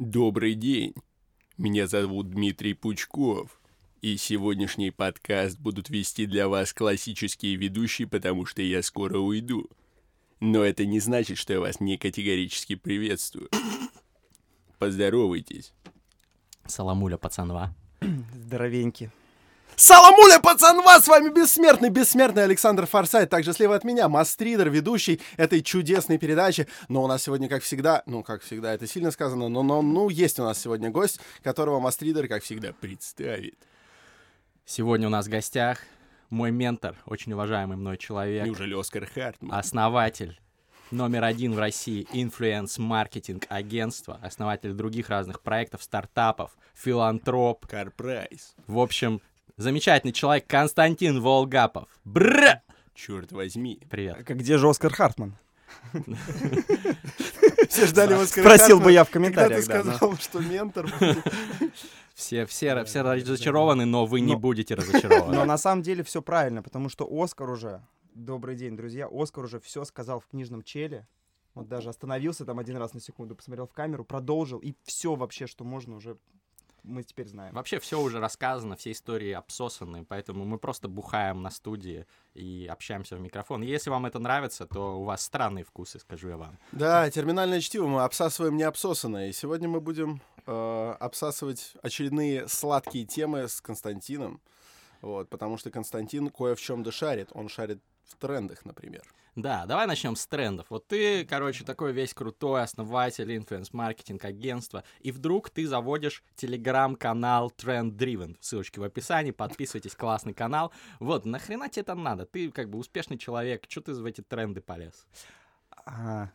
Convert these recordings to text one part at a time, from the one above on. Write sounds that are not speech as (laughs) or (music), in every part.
Добрый день. Меня зовут Дмитрий Пучков. И сегодняшний подкаст будут вести для вас классические ведущие, потому что я скоро уйду. Но это не значит, что я вас не категорически приветствую. Поздоровайтесь. Саламуля, пацанва. Здоровенький. Саламуля, пацанва, с вами бессмертный, бессмертный Александр Форсайт. Также слева от меня Мастридер, ведущий этой чудесной передачи. Но у нас сегодня, как всегда, ну, как всегда, это сильно сказано, но, но ну, есть у нас сегодня гость, которого Мастридер, как всегда, представит. Сегодня у нас в гостях мой ментор, очень уважаемый мной человек. Неужели Оскар Хартман? Основатель номер один в России influence-маркетинг агентства, основатель других разных проектов, стартапов, филантроп. CarPrice. В общем, замечательный человек Константин Волгапов. Bruh! Черт возьми. Привет. Как где же Оскар Хартман? Все ждали Оскара Спросил бы я в комментариях. Когда ты сказал, что ментор Все, все, все разочарованы, но вы не будете разочарованы. Но на самом деле все правильно, потому что Оскар уже, добрый день, друзья, Оскар уже все сказал в книжном челе. Вот даже остановился там один раз на секунду, посмотрел в камеру, продолжил, и все вообще, что можно уже мы теперь знаем. Вообще все уже рассказано, все истории обсосаны, поэтому мы просто бухаем на студии и общаемся в микрофон. Если вам это нравится, то у вас странные вкусы, скажу я вам. Да, терминальное чтиво мы обсасываем не обсосанное. И сегодня мы будем э, обсасывать очередные сладкие темы с Константином. Вот, потому что Константин кое в чем-то шарит. Он шарит в трендах, например. Да, давай начнем с трендов. Вот ты, короче, такой весь крутой основатель инфлюенс-маркетинг агентства, и вдруг ты заводишь телеграм-канал Trend Driven. Ссылочки в описании, подписывайтесь, классный канал. Вот, нахрена тебе это надо? Ты как бы успешный человек, что ты в эти тренды полез? А,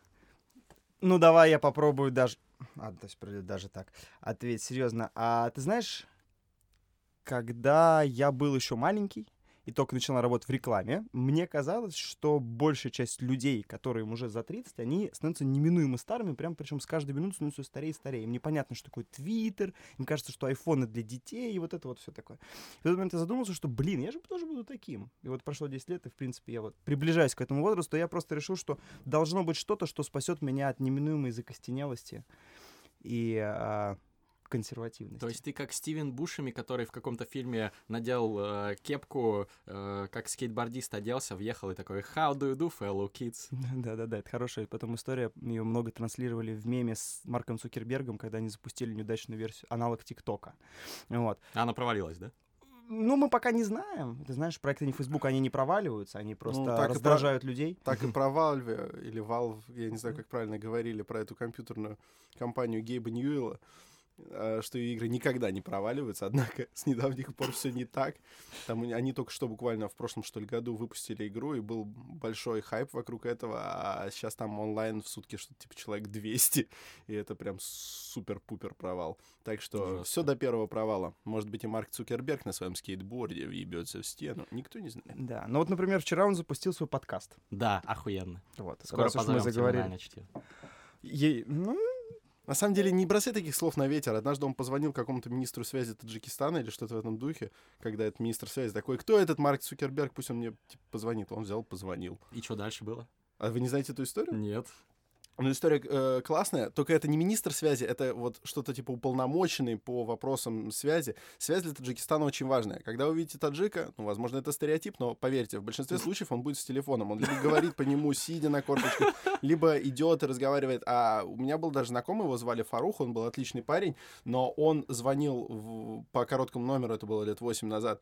ну, давай я попробую даже... А, то есть, даже так. Ответь серьезно. А ты знаешь, когда я был еще маленький, и только начала работать в рекламе, мне казалось, что большая часть людей, которые уже за 30, они становятся неминуемо старыми, прям причем с каждой минутой становятся старее и старее. Им непонятно, что такое Твиттер, им кажется, что айфоны для детей, и вот это вот все такое. И в этот момент я задумался, что, блин, я же тоже буду таким. И вот прошло 10 лет, и, в принципе, я вот приближаюсь к этому возрасту, я просто решил, что должно быть что-то, что спасет меня от неминуемой закостенелости. И а, консервативности. То есть ты как Стивен Бушами, который в каком-то фильме надел э, кепку, э, как скейтбордист оделся, въехал и такой «How do you do, fellow kids?» (laughs) Да-да-да, это хорошая потом история. Ее много транслировали в меме с Марком Цукербергом, когда они запустили неудачную версию, аналог ТикТока. Вот. Она провалилась, да? Ну, мы пока не знаем. Ты знаешь, проекты не Facebook, они не проваливаются, они просто ну, так раздражают про... людей. Так и (laughs) про Valve или Valve, я не знаю, как правильно говорили про эту компьютерную компанию Гейба Ньюэлла. Э, что игры никогда не проваливаются, однако с недавних пор все не так. Там они только что буквально в прошлом, что ли, году выпустили игру, и был большой хайп вокруг этого, а сейчас там онлайн в сутки что-то типа человек 200, и это прям супер-пупер провал. Так что все до первого провала. Может быть, и Марк Цукерберг на своем скейтборде въебется в стену, никто не знает. Да, ну вот, например, вчера он запустил свой подкаст. Да, охуенно. Вот, Скоро мы заговорили. Ей, ну, на самом деле, не бросай таких слов на ветер. Однажды он позвонил какому-то министру связи Таджикистана или что-то в этом духе, когда этот министр связи такой, кто этот Марк Цукерберг, пусть он мне типа, позвонит. Он взял, позвонил. И что дальше было? А вы не знаете эту историю? Нет. Ну, история э, классная, только это не министр связи, это вот что-то типа уполномоченный по вопросам связи. Связь для Таджикистана очень важная. Когда вы видите таджика, ну, возможно, это стереотип, но поверьте, в большинстве случаев он будет с телефоном. Он либо говорит по нему, сидя на корточках, (laughs) либо идет и разговаривает. А у меня был даже знакомый, его звали Фарух, он был отличный парень, но он звонил в, по короткому номеру, это было лет 8 назад,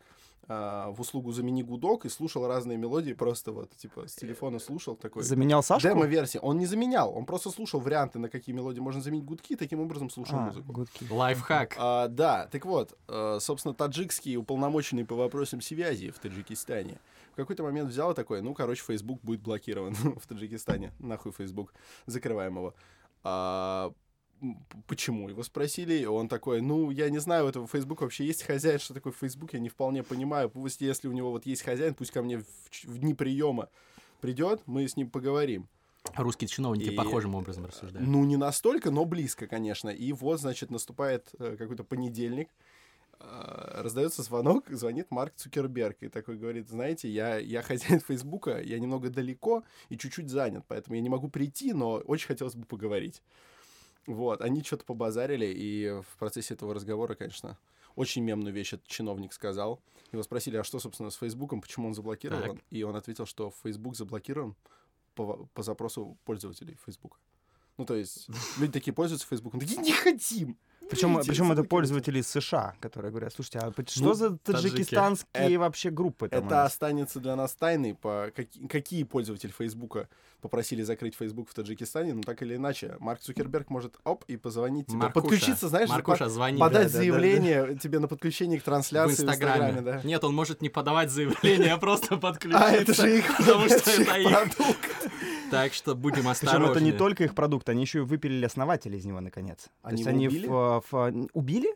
э, в услугу «Замени гудок» и слушал разные мелодии, просто вот, типа, с телефона слушал такой. Заменял Сашку? Демо-версии. Он не заменял, он он просто слушал варианты, на какие мелодии можно заменить гудки, таким образом слушал а, музыку. Гудки. Лайфхак. А, да, так вот, э, собственно, таджикский уполномоченный по вопросам связи в Таджикистане в какой-то момент взял и такой, ну, короче, Facebook будет блокирован (laughs) в Таджикистане. Нахуй Facebook, закрываем его. А, почему? Его спросили, и он такой, ну, я не знаю, у этого Facebook вообще есть хозяин, что такое Facebook, я не вполне понимаю. Пусть, если у него вот есть хозяин, пусть ко мне в, в дни приема придет, мы с ним поговорим. Русские чиновники и, похожим образом рассуждают. Ну, не настолько, но близко, конечно. И вот, значит, наступает э, какой-то понедельник, э, раздается звонок, звонит Марк Цукерберг и такой говорит, знаете, я, я хозяин (laughs) Фейсбука, я немного далеко и чуть-чуть занят, поэтому я не могу прийти, но очень хотелось бы поговорить. Вот, они что-то побазарили, и в процессе этого разговора, конечно, очень мемную вещь этот чиновник сказал. Его спросили, а что, собственно, с Фейсбуком, почему он заблокирован? Так. И он ответил, что Facebook заблокирован по, по запросу пользователей Фейсбука. Ну, то есть, люди такие пользуются Фейсбуком, такие, не хотим! Причем, причем это заблокируйте». пользователи из США, которые говорят, слушайте, а по- что Ну, за таджики. таджикистанские вообще группы там у Это нас?» останется для нас тайной, по каки- какие пользователи Фейсбука попросили закрыть Фейсбук в Таджикистане, но так или иначе, Марк Цукерберг может, оп, и позвонить тебе, Маркуша, подключиться, знаешь, Маркуша, звони. подать да, да, заявление тебе на подключение к в трансляции в Инстаграме. Инстаграме, да. Нет, он может не подавать заявление, а просто подключиться. А, это же их, потому что это их продукт. Так что будем Причем осторожны. это не только их продукт, они еще и выпилили основателя из него, наконец. Они То есть они в- в- убили?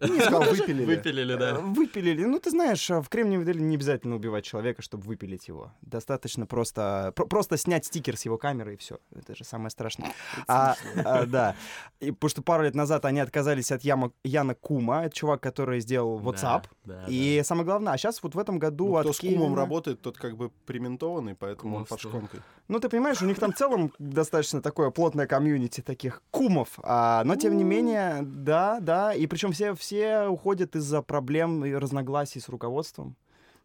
Не сказал, выпилили. Выпилили, Э, да. Выпилили. Ну, ты знаешь, э, в Кремниевой долине не обязательно убивать человека, чтобы выпилить его. Достаточно просто, про- просто снять стикер с его камеры и все. Это же самое страшное. А, а, да. И, потому что пару лет назад они отказались от Яма, Яна Кума, это чувак, который сделал WhatsApp. Да, да, и самое главное, а сейчас вот в этом году Ну, от кто с кумом Кевина- работает, тот как бы приментованный, поэтому он под шконкой. Ну, ты понимаешь, у них там в целом достаточно такое плотное комьюнити таких кумов. А, но, тем не менее, да, да. И причем все, все уходят из-за проблем и разногласий с руководством.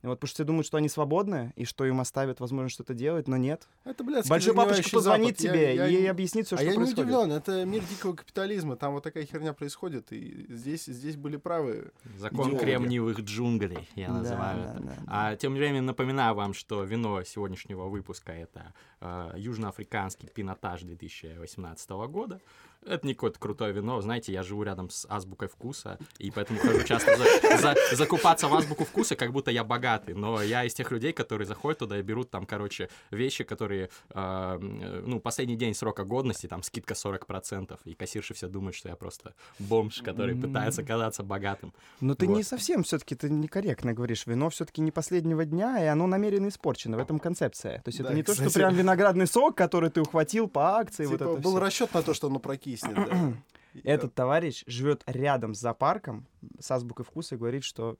И вот, потому что все думают, что они свободны, и что им оставят возможность что-то делать, но нет. Это, блядь, Большой папочка позвонит Запад. Я- тебе я и не- объяснит все, А что я не происходит. удивлен, это мир дикого капитализма, там вот такая херня происходит, и здесь, здесь были правы. Закон Идеологи. кремниевых джунглей, я Да, называю да, это. да, да. А тем временем напоминаю вам, что вино сегодняшнего выпуска это э, южноафриканский пинотаж 2018 года. Это не какое-то крутое вино. Знаете, я живу рядом с азбукой вкуса, и поэтому хожу часто за- за- закупаться в азбуку вкуса, как будто я богатый. Но я из тех людей, которые заходят туда и берут там, короче, вещи, которые, э, ну, последний день срока годности, там скидка 40%, и кассирши все думают, что я просто бомж, который пытается казаться богатым. Но ты не Вот. совсем все-таки, ты некорректно говоришь. Вино все-таки не последнего дня, и оно намеренно испорчено. В этом концепция. То есть это Да, не то, что кстати. прям виноградный сок, который ты ухватил по акции. вот Типа, это был всё. расчет на то, что оно прокиснет. да. (clears throat) (clears throat) Этот товарищ живет рядом с зоопарком с азбукой вкуса и говорит, что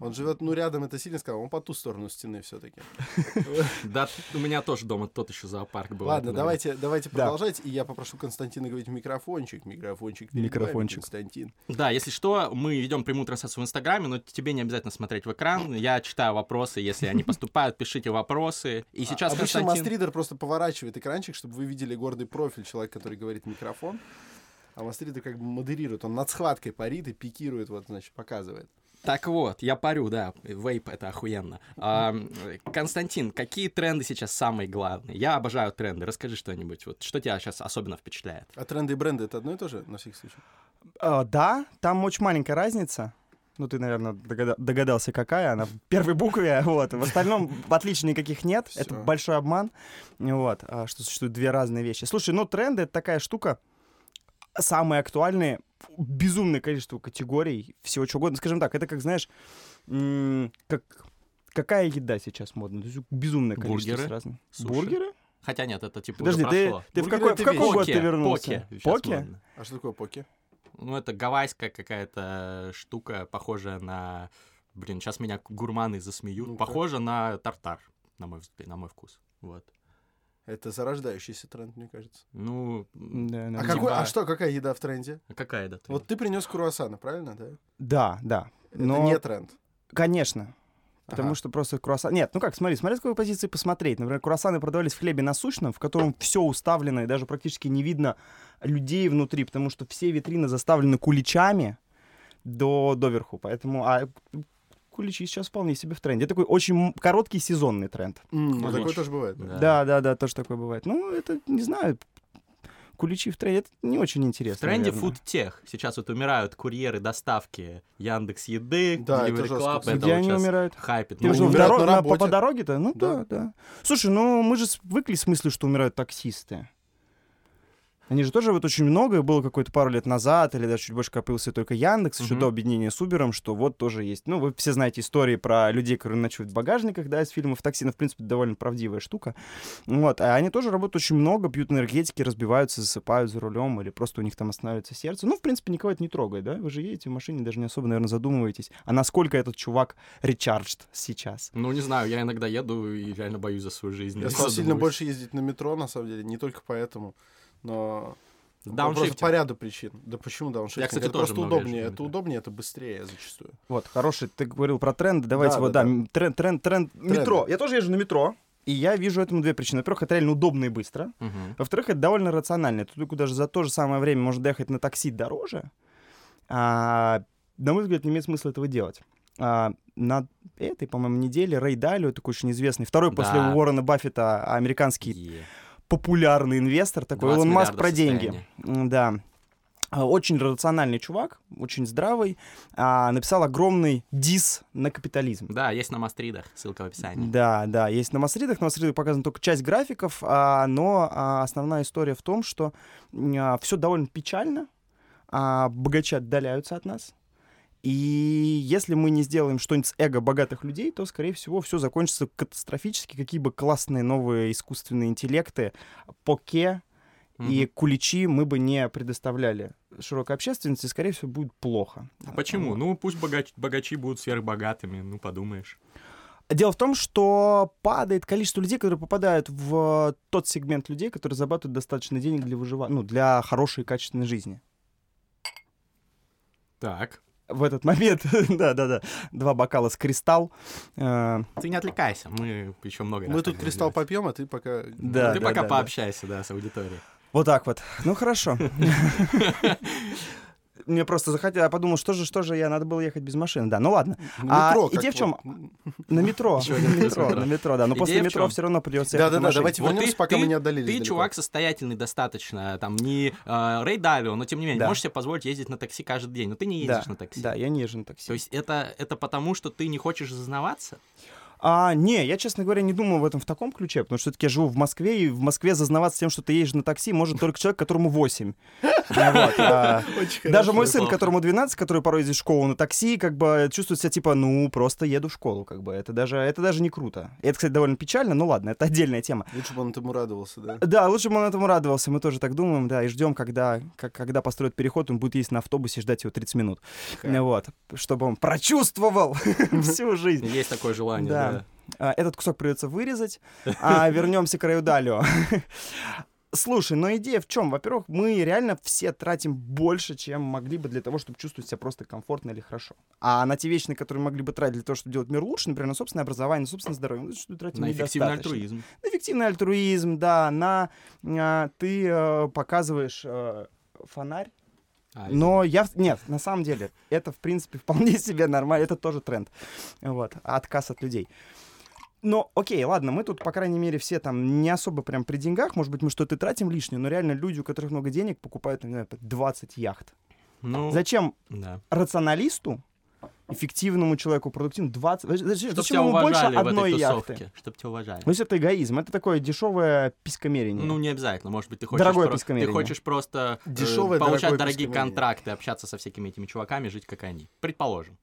Он живет, ну, рядом, это сильно сказал, он по ту сторону стены все-таки. (laughs) Да, у меня тоже дома тот еще зоопарк был. Ладно, давайте, давайте Да. продолжать, и я попрошу Константина говорить в микрофончик. Микрофончик. Микрофончик. Константин. Да, если что, мы ведем прямую трансляцию в Инстаграме, но тебе не обязательно смотреть в экран. Я читаю вопросы, если они поступают, пишите вопросы. И сейчас А- Обычно Константин... мастридер просто поворачивает экранчик, чтобы вы видели гордый профиль человека, который говорит в микрофон. А мастридер как бы модерирует, он над схваткой парит и пикирует, вот, значит, показывает. Так вот, я парю, да, вейп это охуенно. А, Константин, какие тренды сейчас самые главные? Я обожаю тренды, расскажи что-нибудь. Вот что тебя сейчас особенно впечатляет? А тренды и бренды это одно и то же, на всякий случай? «А, да, там очень маленькая разница. Ну, ты, наверное, догада- догадался, какая она в первой букве. (laughs) Вот. В остальном отличий никаких нет. Это Всё. большой обман. Вот. а, Что существуют две разные вещи. Слушай, ну, тренды — это такая штука, самые актуальные, безумное количество категорий, всего чего угодно. Скажем так, это как, знаешь, как... Какая еда сейчас модна? То есть безумное количество Бургеры, с разным. суши. Бургеры? Хотя нет, это типа Подожди, уже ты, прошло. ты в какой, в какой год ты Поке, вернулся? поке Поке? А что такое поки? Ну, это гавайская какая-то штука, похожая на... Блин, сейчас меня гурманы засмеют. Ну-ка. Похоже на тартар, на мой, на мой вкус. Вот. Это зарождающийся тренд, мне кажется. Ну, Да, А, какой, а что, какая еда в тренде? а какая это? Вот ты принес круассаны, правильно, да? Да, да. Это Но, не тренд. конечно. Потому Ага. что просто круассан... Нет, ну как, смотри, смотри, с какой позиции посмотреть. Например, круассаны продавались в хлебе насущном, в котором все уставлено, и даже практически не видно людей внутри, потому что все витрины заставлены куличами до, доверху. Поэтому... А куличи сейчас вполне себе в тренде. Это такой очень короткий сезонный тренд. М, ну, такое тоже бывает. да. Да. Да, да, тоже такое бывает. Ну, это, не знаю, куличи в тренде, это не очень В интересно. тренде наверное. фудтех. Сейчас вот умирают курьеры доставки Яндекс Еды, Да, это Delivery жестко, Club. Это Где вот они умирают? хайпит. Ты Ну, имеешь в виду в умирают доро- на по, по дороге-то? Ну да. Да. да, Слушай, ну мы же свыкли с мыслью, что умирают таксисты. Они же тоже вот очень много, было какое-то пару лет назад, или даже чуть больше когда появился только Яндекс, еще Мгм. до объединения с Убером, что вот тоже есть. Ну, вы все знаете истории про людей, которые ночуют в багажниках, да, из фильмов такси, ну, в принципе, довольно правдивая штука. Вот, а они тоже работают очень много, пьют энергетики, разбиваются, засыпают за рулем, или просто у них там останавливается сердце. Ну, в принципе, никого это не трогает, да? Вы же едете в машине, даже не особо, наверное, задумываетесь, а насколько этот чувак речарджд сейчас. Ну, не знаю, я иногда еду и реально боюсь за свою жизнь. Я стал сильно больше ездить на метро, на самом деле, не только поэтому, но Просто Дауншифтинг. по ряду причин. Да почему дауншифтинг? Я, кстати, это тоже просто удобнее. Это удобнее, это быстрее зачастую. Вот, хороший, ты говорил про тренды, давайте Да, вот, да, да, тренд, тренд, тренд, метро. Я тоже езжу на метро, и я вижу этому две причины. Во-первых, это реально удобно и быстро. Мгм. Во-вторых, это довольно рационально. Туда куда же за то же самое время можно доехать на такси дороже. А, на мой взгляд, не имеет смысла этого делать. А, на этой, по-моему, неделе Рэй Далио, такой очень известный, второй Да. после Уоррена Баффета американский Е. популярный инвестор, такой 20 Илон Маск про деньги. Да. А, Очень рациональный чувак, очень здравый. а, написал огромный дис на капитализм. Да, есть на мастридах, ссылка в описании. Да, да, есть на Масридах. На Масридах показана только часть графиков, а, но а, основная история в том, что все довольно печально, а, богачи отдаляются от нас. И если мы не сделаем что-нибудь с эго богатых людей, то, скорее всего, все закончится катастрофически. Какие бы классные новые искусственные интеллекты, поке и Мгм. куличи мы бы не предоставляли широкой общественности, скорее всего, будет плохо. А Почему? Вот. Ну, пусть богач- богачи будут сверхбогатыми, ну, подумаешь. Дело в том, что падает количество людей, которые попадают в тот сегмент людей, которые зарабатывают достаточно денег для выживания, ну, для хорошей и качественной жизни. Так. В этот момент, (laughs) да-да-да, два бокала с кристалл. э, Ты не отвлекайся, мы еще много Мы тут кристалл попьем, а ты пока... Да. Ты да, пока да. пообщайся, да, с аудиторией. Вот так вот. Ну, хорошо. (laughs) Мне просто захотелось, я подумал, что же, что же я, надо было ехать без машины. Да, ну ладно. На А метро, идея как в чём? вот, м, На метро. На метро, метро. на метро, да. Но Идея после метро все равно придется Да-да-да, давайте Вот вернемся, ты- пока мы ты- не отдалились Ты чувак состоятельный достаточно, там, не э, Рэй Далио, но тем не менее, можешь себе позволить ездить на такси каждый день, но ты не ездишь на такси. да, я не езжу на такси. То есть это, это потому, что ты не хочешь зазнаваться? А, не, я, честно говоря, не думаю в этом в таком ключе, потому что все-таки я живу в Москве, и в Москве зазнаваться тем, что ты едешь на такси, может только человек, которому 8. Вот, а, Даже мой сын, которому 12, который порой ездит в школу на такси, как бы чувствует себя типа, ну, просто еду в школу, как бы. Это даже, это даже не круто. Это, кстати, довольно печально, но ладно, это отдельная тема. Лучше бы он этому радовался, да? Да, лучше бы он этому радовался, мы тоже так думаем, да, и ждем, когда, когда построят переход, он будет ездить на автобусе и ждать его 30 минут. Вот, чтобы он прочувствовал (laughs) всю жизнь. Есть такое желание, Да. А, Этот кусок придется вырезать. А (laughs) вернемся к Раюдалю. Слушай, но идея в чем? Во-первых, мы реально все тратим больше, чем могли бы для того, чтобы чувствовать себя просто комфортно или хорошо. А на те вещи, на которые могли бы тратить для того, чтобы делать мир лучше, например, на собственное образование, на собственное здоровье, мы что тратим На эффективный альтруизм. На эффективный альтруизм, да, на а, ты э, показываешь э, фонарь. А, Но я... Нет, на самом деле, это, в принципе, (laughs) вполне себе нормально. Это тоже тренд. Вот. Отказ от людей. Но, окей, ладно, мы тут, по крайней мере, все там не особо прям при деньгах. Может быть, мы что-то тратим лишнее, но реально люди, у которых много денег, покупают, не знаю, 20 яхт. Ну, Зачем да. рационалисту, эффективному человеку, продуктивному 20... Зачем, Чтоб зачем ему больше одной этой яхты? тусовке. Чтоб тебя уважали. Ну, если это эгоизм, это такое дешевое писькомерение. Ну, не обязательно. Может быть, ты хочешь, Дорогое про- ты пискомерение. хочешь просто э, Дешевое, получать дорогое дорогие пискомерение. контракты, общаться со всякими этими чуваками, жить как они. Предположим.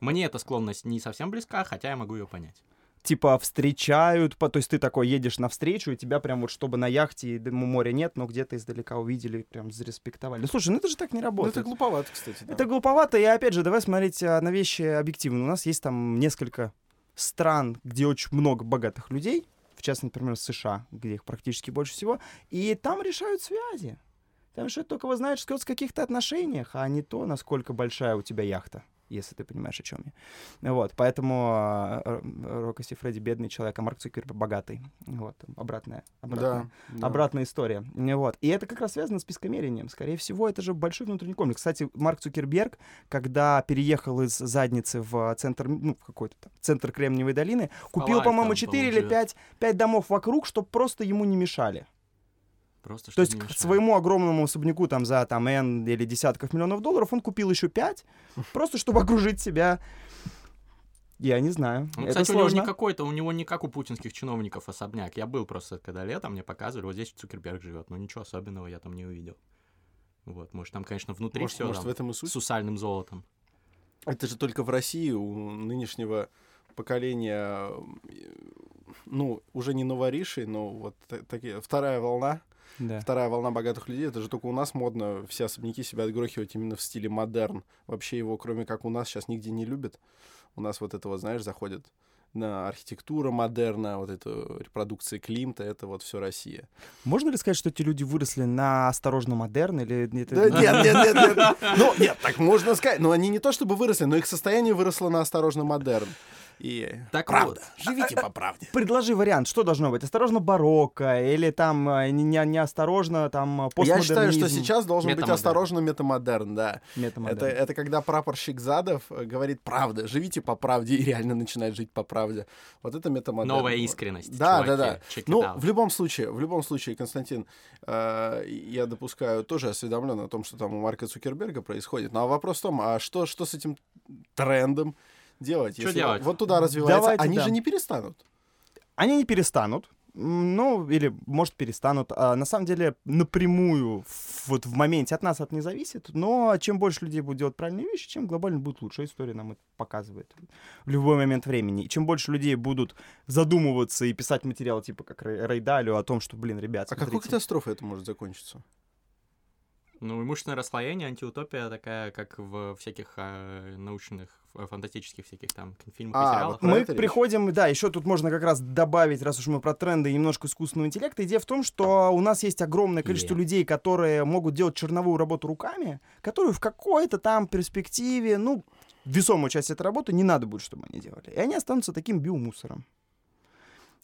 Мне эта склонность не совсем близка, хотя я могу ее понять. Типа встречают, по- то есть ты такой едешь навстречу, и тебя прям вот, чтобы на яхте, и моря нет, но где-то издалека увидели, прям зареспектовали. Ну, слушай, ну это же так не Ну, работает. это глуповато, кстати. да. Это глуповато, и опять же, давай смотреть а, на вещи объективно. У нас есть там несколько стран, где очень много богатых людей, в частности, например, США, где их практически больше всего, и там решают связи. Там решают только вы знаешь, с каких-то отношениях, а не то, насколько большая у тебя яхта, если ты понимаешь, о чем я. Вот, поэтому а, Рокоси Фредди бедный человек, а Марк Цукерберг богатый. Вот, обратная, обратная Да, да. обратная история. Вот. И это как раз связано с пискомерением. Скорее всего, это же большой внутренний комплекс. Кстати, Марк Цукерберг, когда переехал из задницы в центр, ну, в какой-то там центр Кремниевой долины, купил, по-моему, там 4 или получил. 5, 5 домов вокруг, чтобы просто ему не мешали. Просто То есть к своему огромному особняку там за там N или десятков миллионов долларов он купил еще 5, (laughs) просто чтобы окружить себя. Я не знаю. Ну, это кстати, у него сложно. не какой-то, у него не как у путинских чиновников особняк. Я был просто, когда летом, мне показывали, вот здесь Цукерберг живет, но ничего особенного я там не увидел. Вот, может, там, конечно, внутри Может, все может, в этом и суть? с усальным золотом. Это же только в России у нынешнего поколения, ну, уже не новоришей, но вот та- такие, вторая волна, Да. вторая волна богатых людей, это же только у нас модно все особняки себя отгрохивать именно в стиле модерн. Вообще его, кроме как у нас, сейчас нигде не любят. У нас вот это вот, знаешь, заходит на архитектура модерна, вот это репродукция Климта, это вот все Россия. Можно ли сказать, что эти люди выросли на осторожно модерн или это... Да нет, нет, нет, нет. Ну, нет, так можно сказать. Но они не то чтобы выросли, но их состояние выросло на осторожно модерн. И Так правда. вот. (laughs) Живите по правде. Предложи вариант, что должно быть? Осторожно барокко или там э, не, не- неосторожно там э, Я постмодернизм? считаю, что сейчас должен быть Метамодерн. осторожно метамодерн, да. Метамодерн. Это, это когда прапорщик Задов э, говорит правда, живите по правде и реально начинает жить по правде. Вот это метамодерн. Новая искренность. Да, чуваки. да, да. Ну, в любом случае, в любом случае, Константин, э, я допускаю, тоже осведомлен о том, что там у Марка Цукерберга происходит. Ну, а вопрос в том, а что, что с этим трендом делать? Что Если делать? Вот туда развивается, Давайте, они да. же не перестанут. Они не перестанут. Ну, или, может, перестанут. А, на самом деле, напрямую, в- вот в моменте от нас это не зависит. Но чем больше людей будет делать правильные вещи, чем глобально будет лучше. История нам это показывает в любой момент времени. И чем больше людей будут задумываться и писать материал, типа как Далио, о том, что, блин, ребят, А какой смотрите, катастрофой это может закончиться? Ну, имущественное расслоение, антиутопия такая, как в всяких э, научных, фантастических всяких там фильмах А, и сериалах. вот Мы это речь? приходим, да, еще тут можно как раз добавить, раз уж мы про тренды и немножко искусственного интеллекта. Идея в том, что у нас есть огромное количество Е. людей, которые могут делать черновую работу руками, которую в какой-то там перспективе, ну, весомую часть этой работы не надо будет, чтобы они делали. И они останутся таким биомусором.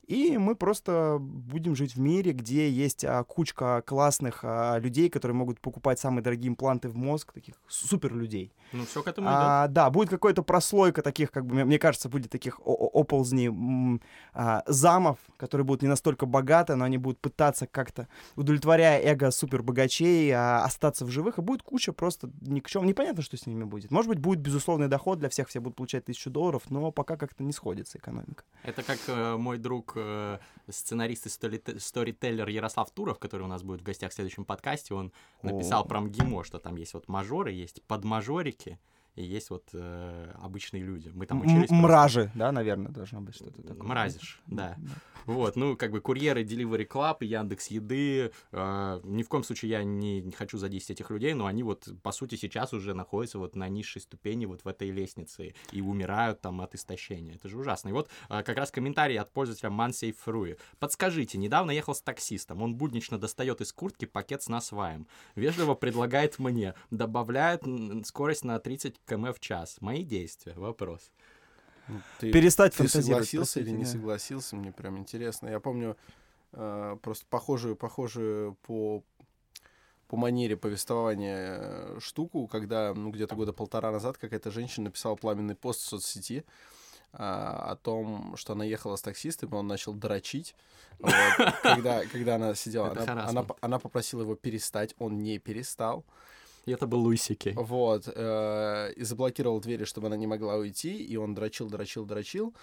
И мы просто будем жить в мире, где есть а, кучка классных а, людей, которые могут покупать самые дорогие импланты в мозг, таких супер людей. Ну, все к этому идет. А, да, будет какая-то прослойка таких, как бы, мне- кажется, будет таких оползней а, замов, которые будут не настолько богаты, но они будут пытаться как-то, удовлетворяя эго супер богачей, а, остаться в живых, и будет куча просто ни к чему. Непонятно, что с ними будет. Может быть, будет безусловный доход для всех, все будут получать тысячу долларов, но пока как-то не сходится экономика. Это как э, мой друг, сценарист и сторите- сторителлер Ярослав Туров, который у нас будет в гостях в следующем подкасте, он написал О. про МГИМО, что там есть вот мажоры, есть подмажорики, и есть вот э, обычные люди. Мы там М- учились. просто. Мражи, да, наверное, должно быть что-то такое. Мразишь, да. Вот, ну, как бы курьеры Delivery Club, Яндекс Еды. э, ни в коем случае я не, не хочу задеть этих людей, но они вот, по сути, сейчас уже находятся вот на низшей ступени вот в этой лестнице и умирают там от истощения. Это же ужасно. И вот э, как раз комментарий от пользователя Mansei Fruи. Подскажите, недавно ехал с таксистом. Он буднично достает из куртки пакет с насваем. Вежливо предлагает мне. Добавляет м, скорость на 30 км в час. Мои действия. Вопрос. Ну, Ты, Перестать ты фантазировать. согласился или не да. согласился? Мне прям интересно. Я помню э, просто похожую, похожую по по манере повествования э, штуку, когда ну, где-то года полтора назад какая-то женщина написала пламенный пост в соцсети а, о том, что она ехала с таксистом, и он начал дрочить. Вот, (laughs) когда, когда она сидела, она, она, она попросила его перестать, он не перестал. И это был Луисики. Вот, э, и заблокировал двери, чтобы она не могла уйти, и он дрочил, дрочил, дрочил.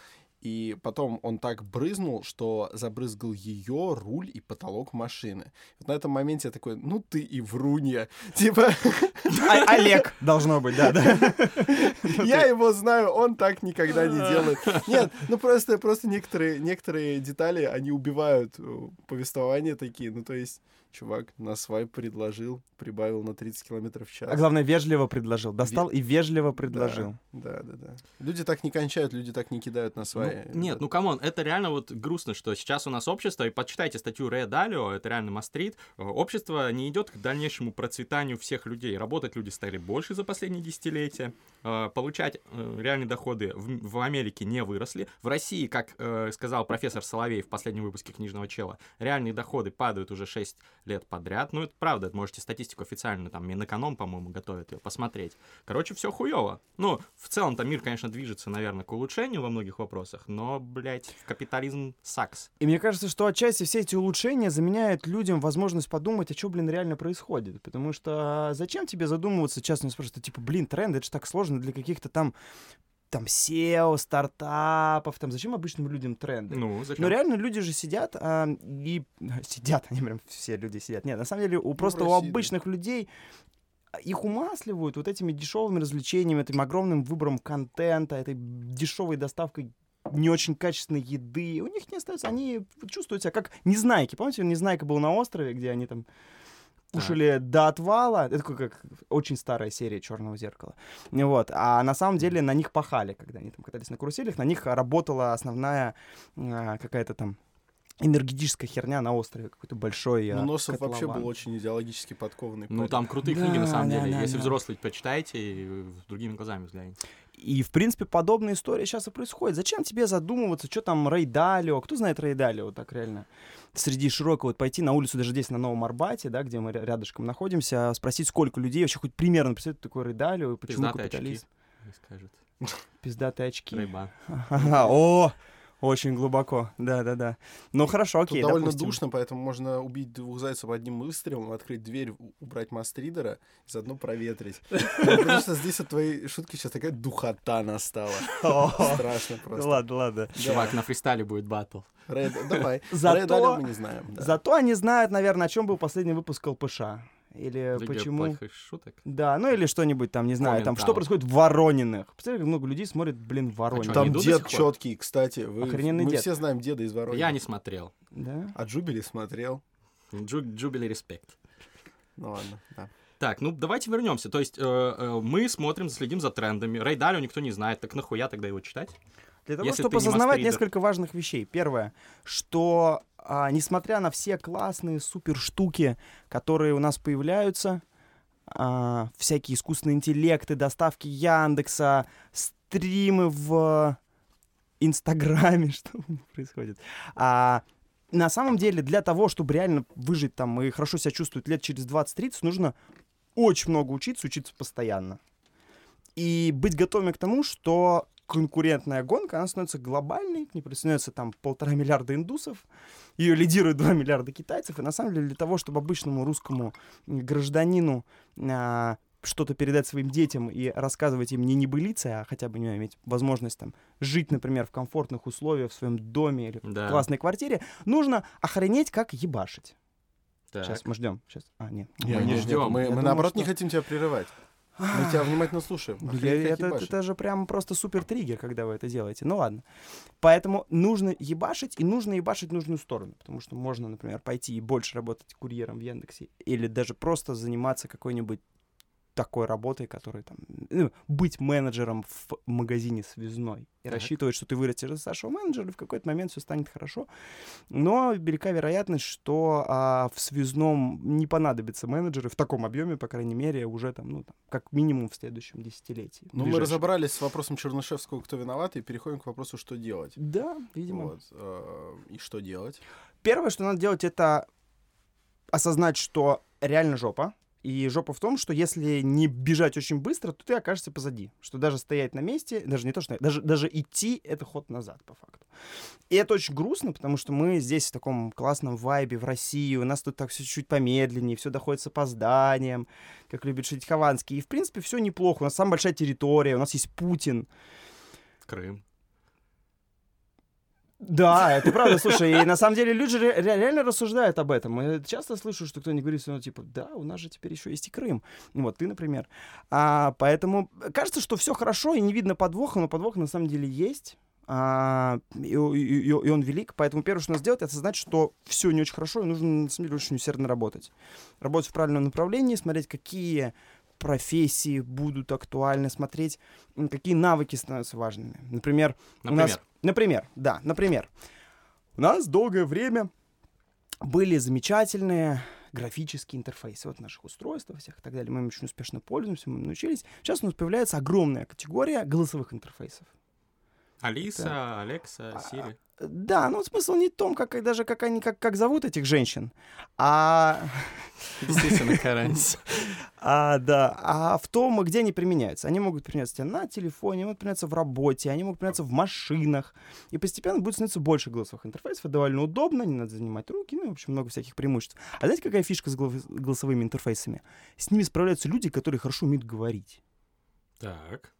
И потом он так брызнул, что забрызгал ее, руль и потолок машины. Вот на этом моменте я такой, ну ты и врунья. (laughs) Типа, А- Олег должно быть, да, да. (laughs) я его знаю, он так никогда не делает. (laughs) Нет, ну просто, просто некоторые, некоторые детали, они убивают э, повествование такие. Ну то есть, чувак на свайп предложил, прибавил на 30 километров в час. А главное, вежливо предложил. Достал и вежливо предложил. Да, да, да. Люди так не кончают, люди так не кидают на свои. Ну, нет, ну come on, это реально вот грустно, что сейчас у нас общество, и почитайте статью Рэя Далио, это реально must read, э, общество не идет к дальнейшему процветанию всех людей. Работать люди стали больше за последние десятилетия, э, получать э, реальные доходы в, в Америке не выросли. В России, как э, сказал профессор Соловей в последнем выпуске «Книжного чела», реальные доходы падают уже 6 лет подряд. Ну, это правда, это можете статистику официальную, там, Минэконом, по-моему, готовит ее, посмотреть. Короче, все хуево. Ну, в целом-то мир, конечно, движется, наверное, к улучшению во многих вопросах, но, блядь, капитализм сакс. И мне кажется, что отчасти все эти улучшения заменяют людям возможность подумать, а что, блин, реально происходит. Потому что а, зачем тебе задумываться, часто меня спрашивают, типа, блин, тренды, это же так сложно для каких-то там там SEO, стартапов, там зачем обычным людям тренды? Ну, зачем? Но реально люди же сидят а, и (laughs) сидят, они прям все люди сидят. Нет, на самом деле у просто у России, да. обычных людей а, их умасливают вот этими дешевыми развлечениями, этим огромным выбором контента, этой дешевой доставкой не очень качественной еды. У них не остается, они чувствуют себя как незнайки. Помните, незнайка был на острове, где они там кушали до отвала. Это такой, как очень старая серия Черного зеркала. Вот. А на самом деле на них пахали, когда они там катались на каруселях, на них работала основная а, какая-то там энергетическая херня на острове, какой-то большой Ну, а, Носов вообще котлован. был очень идеологически подкованный. Ну, парень. там крутые Да, книги, на самом да, деле. да, Если да. взрослые почитайте, и другими глазами взгляните. И, в принципе, подобная история сейчас и происходит. Зачем тебе задумываться, что там Рэй Далио? Кто знает Рэй Далио так реально? Среди широкого вот пойти на улицу даже здесь, на Новом Арбате, да, где мы ря- рядышком находимся, спросить, сколько людей вообще хоть примерно представляют, такой Рэй Далио и почему Пиздатые очки, капиталист. скажет. Пиздатые очки. Ага, О, очень глубоко. Да-да-да. Ну, хорошо, Тут окей, довольно допустим. душно, поэтому можно убить двух зайцев одним выстрелом, открыть дверь, убрать мастридера и заодно проветрить. (laughs) Потому что здесь от твоей шутки сейчас такая духота настала. Страшно просто. Ладно, ладно. Чувак, на фристайле будет батл. Рэй, давай. Зато- Рэя Далио мы не знаем. да. Зато они знают, наверное, о чем был последний выпуск ЛПШ. Или Лига почему... плохих шуток. Да, ну или что-нибудь там, не знаю, там, что происходит в Ворониных. Представляете, как много людей смотрят, блин, Воронины. они Там дед четкий, кстати. Вы, Охрененный мы дед. все знаем деда из Воронежа. Я не смотрел. Да? А Джубили смотрел. Джу- Джубили респект. Ну ладно, да. Так, ну давайте вернемся. То есть э, э, мы смотрим, следим за трендами. Рэй Далио никто не знает, так нахуя тогда его читать? Для того, Если чтобы не осознавать мастридер. несколько важных вещей. Первое, что а, несмотря на все классные супер штуки, которые у нас появляются, а, всякие искусственные интеллекты, доставки Яндекса, стримы в Инстаграме, (laughs) что происходит. А, на самом деле, для того, чтобы реально выжить там и хорошо себя чувствовать лет через 20-30, нужно очень много учиться, учиться постоянно. И быть готовыми к тому, что конкурентная гонка, она становится глобальной, к ней присоединяется там полтора миллиарда индусов, ее лидирует 2 миллиарда китайцев, и на самом деле для того, чтобы обычному русскому гражданину а, что-то передать своим детям и рассказывать им не небылицы, а хотя бы не иметь возможность там жить, например, в комфортных условиях, в своем доме или в Да. классной квартире, нужно охренеть, как ебашить. Так. Сейчас мы ждем. Сейчас. А, нет. Не, Мы не не ждем. ждем. Мы, Я мы думал, наоборот, не что- хотим тебя прерывать. Мы тебя внимательно слушаем. Я- это, ебашить. это же прям просто супер триггер, когда вы это делаете. Ну ладно. Поэтому нужно ебашить, и нужно ебашить в нужную сторону. Потому что можно, например, пойти и больше работать курьером в Яндексе. Или даже просто заниматься какой-нибудь такой работой, которая там... ну, быть менеджером в магазине связной. И Так. рассчитывать, что ты вырастешь до старшего менеджера, и в какой-то момент все станет хорошо. Но велика вероятность, что а, в связном не понадобятся менеджеры в таком объеме, по крайней мере, уже там, ну, там, как минимум в следующем десятилетии. Ну, мы разобрались с вопросом Чернышевского, кто виноват, и переходим к вопросу, что делать. Да, видимо. Вот, э, и что делать? Первое, что надо делать, это осознать, что реально жопа. И жопа в том, что если не бежать очень быстро, то ты окажешься позади. Что даже стоять на месте, даже не то, что даже, даже идти — это ход назад, по факту. И это очень грустно, потому что мы здесь в таком классном вайбе в России, у нас тут так все чуть помедленнее, все доходит с опозданием, как любит шутить Хованский. И, в принципе, все неплохо. У нас самая большая территория, у нас есть Путин. Крым. Да, это правда, слушай, и на самом деле люди же ре- ре- реально рассуждают об этом. Я часто слышу, что кто-нибудь говорит, ну, типа, да, у нас же теперь еще есть и Крым. Вот, ты, например. А, поэтому кажется, что все хорошо, и не видно подвоха, но подвох на самом деле есть. А, и, и- и- он велик, поэтому первое, что надо сделать, это осознать, что все не очень хорошо, и нужно, на самом деле, очень усердно работать. Работать в правильном направлении, смотреть, какие профессии будут актуальны, смотреть, какие навыки становятся важными. Например, у Например. нас, например, да, например, у нас долгое время были замечательные графические интерфейсы вот наших устройствах всех и так далее. Мы им очень успешно пользуемся, мы им научились. Сейчас у нас появляется огромная категория голосовых интерфейсов. Алиса, Алекса, Сири. Да, но смысл не в том, как, даже как они как, как зовут этих женщин, а, (laughs) Действительно, Каренс. (laughs) а, да, а в том, где они применяются. Они могут применяться на телефоне, они могут применяться в работе, они могут применяться в машинах. И постепенно будет становиться больше голосовых интерфейсов. Это довольно удобно, не надо занимать руки, ну, в общем, много всяких преимуществ. А знаете, какая фишка с голосовыми интерфейсами? С ними справляются люди, которые хорошо умеют говорить. Так.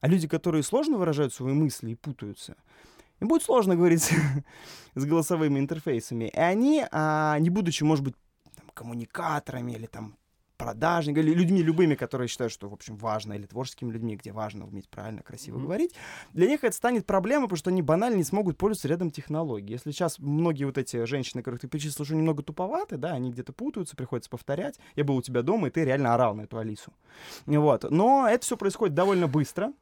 А люди, которые сложно выражают свои мысли и путаются, им будет сложно говорить (laughs) с голосовыми интерфейсами. И они, а, не будучи, может быть, там, коммуникаторами или там продажниками, или людьми любыми, которые считают, что, в общем, важно, или творческими людьми, где важно уметь правильно, красиво Мгм. говорить, для них это станет проблемой, потому что они банально не смогут пользоваться рядом технологий. Если сейчас многие вот эти женщины, которых ты перечислил, уже немного туповаты, да, они где-то путаются, приходится повторять. Я был у тебя дома, и ты реально орал на эту Алису. Вот. Но это все происходит довольно быстро.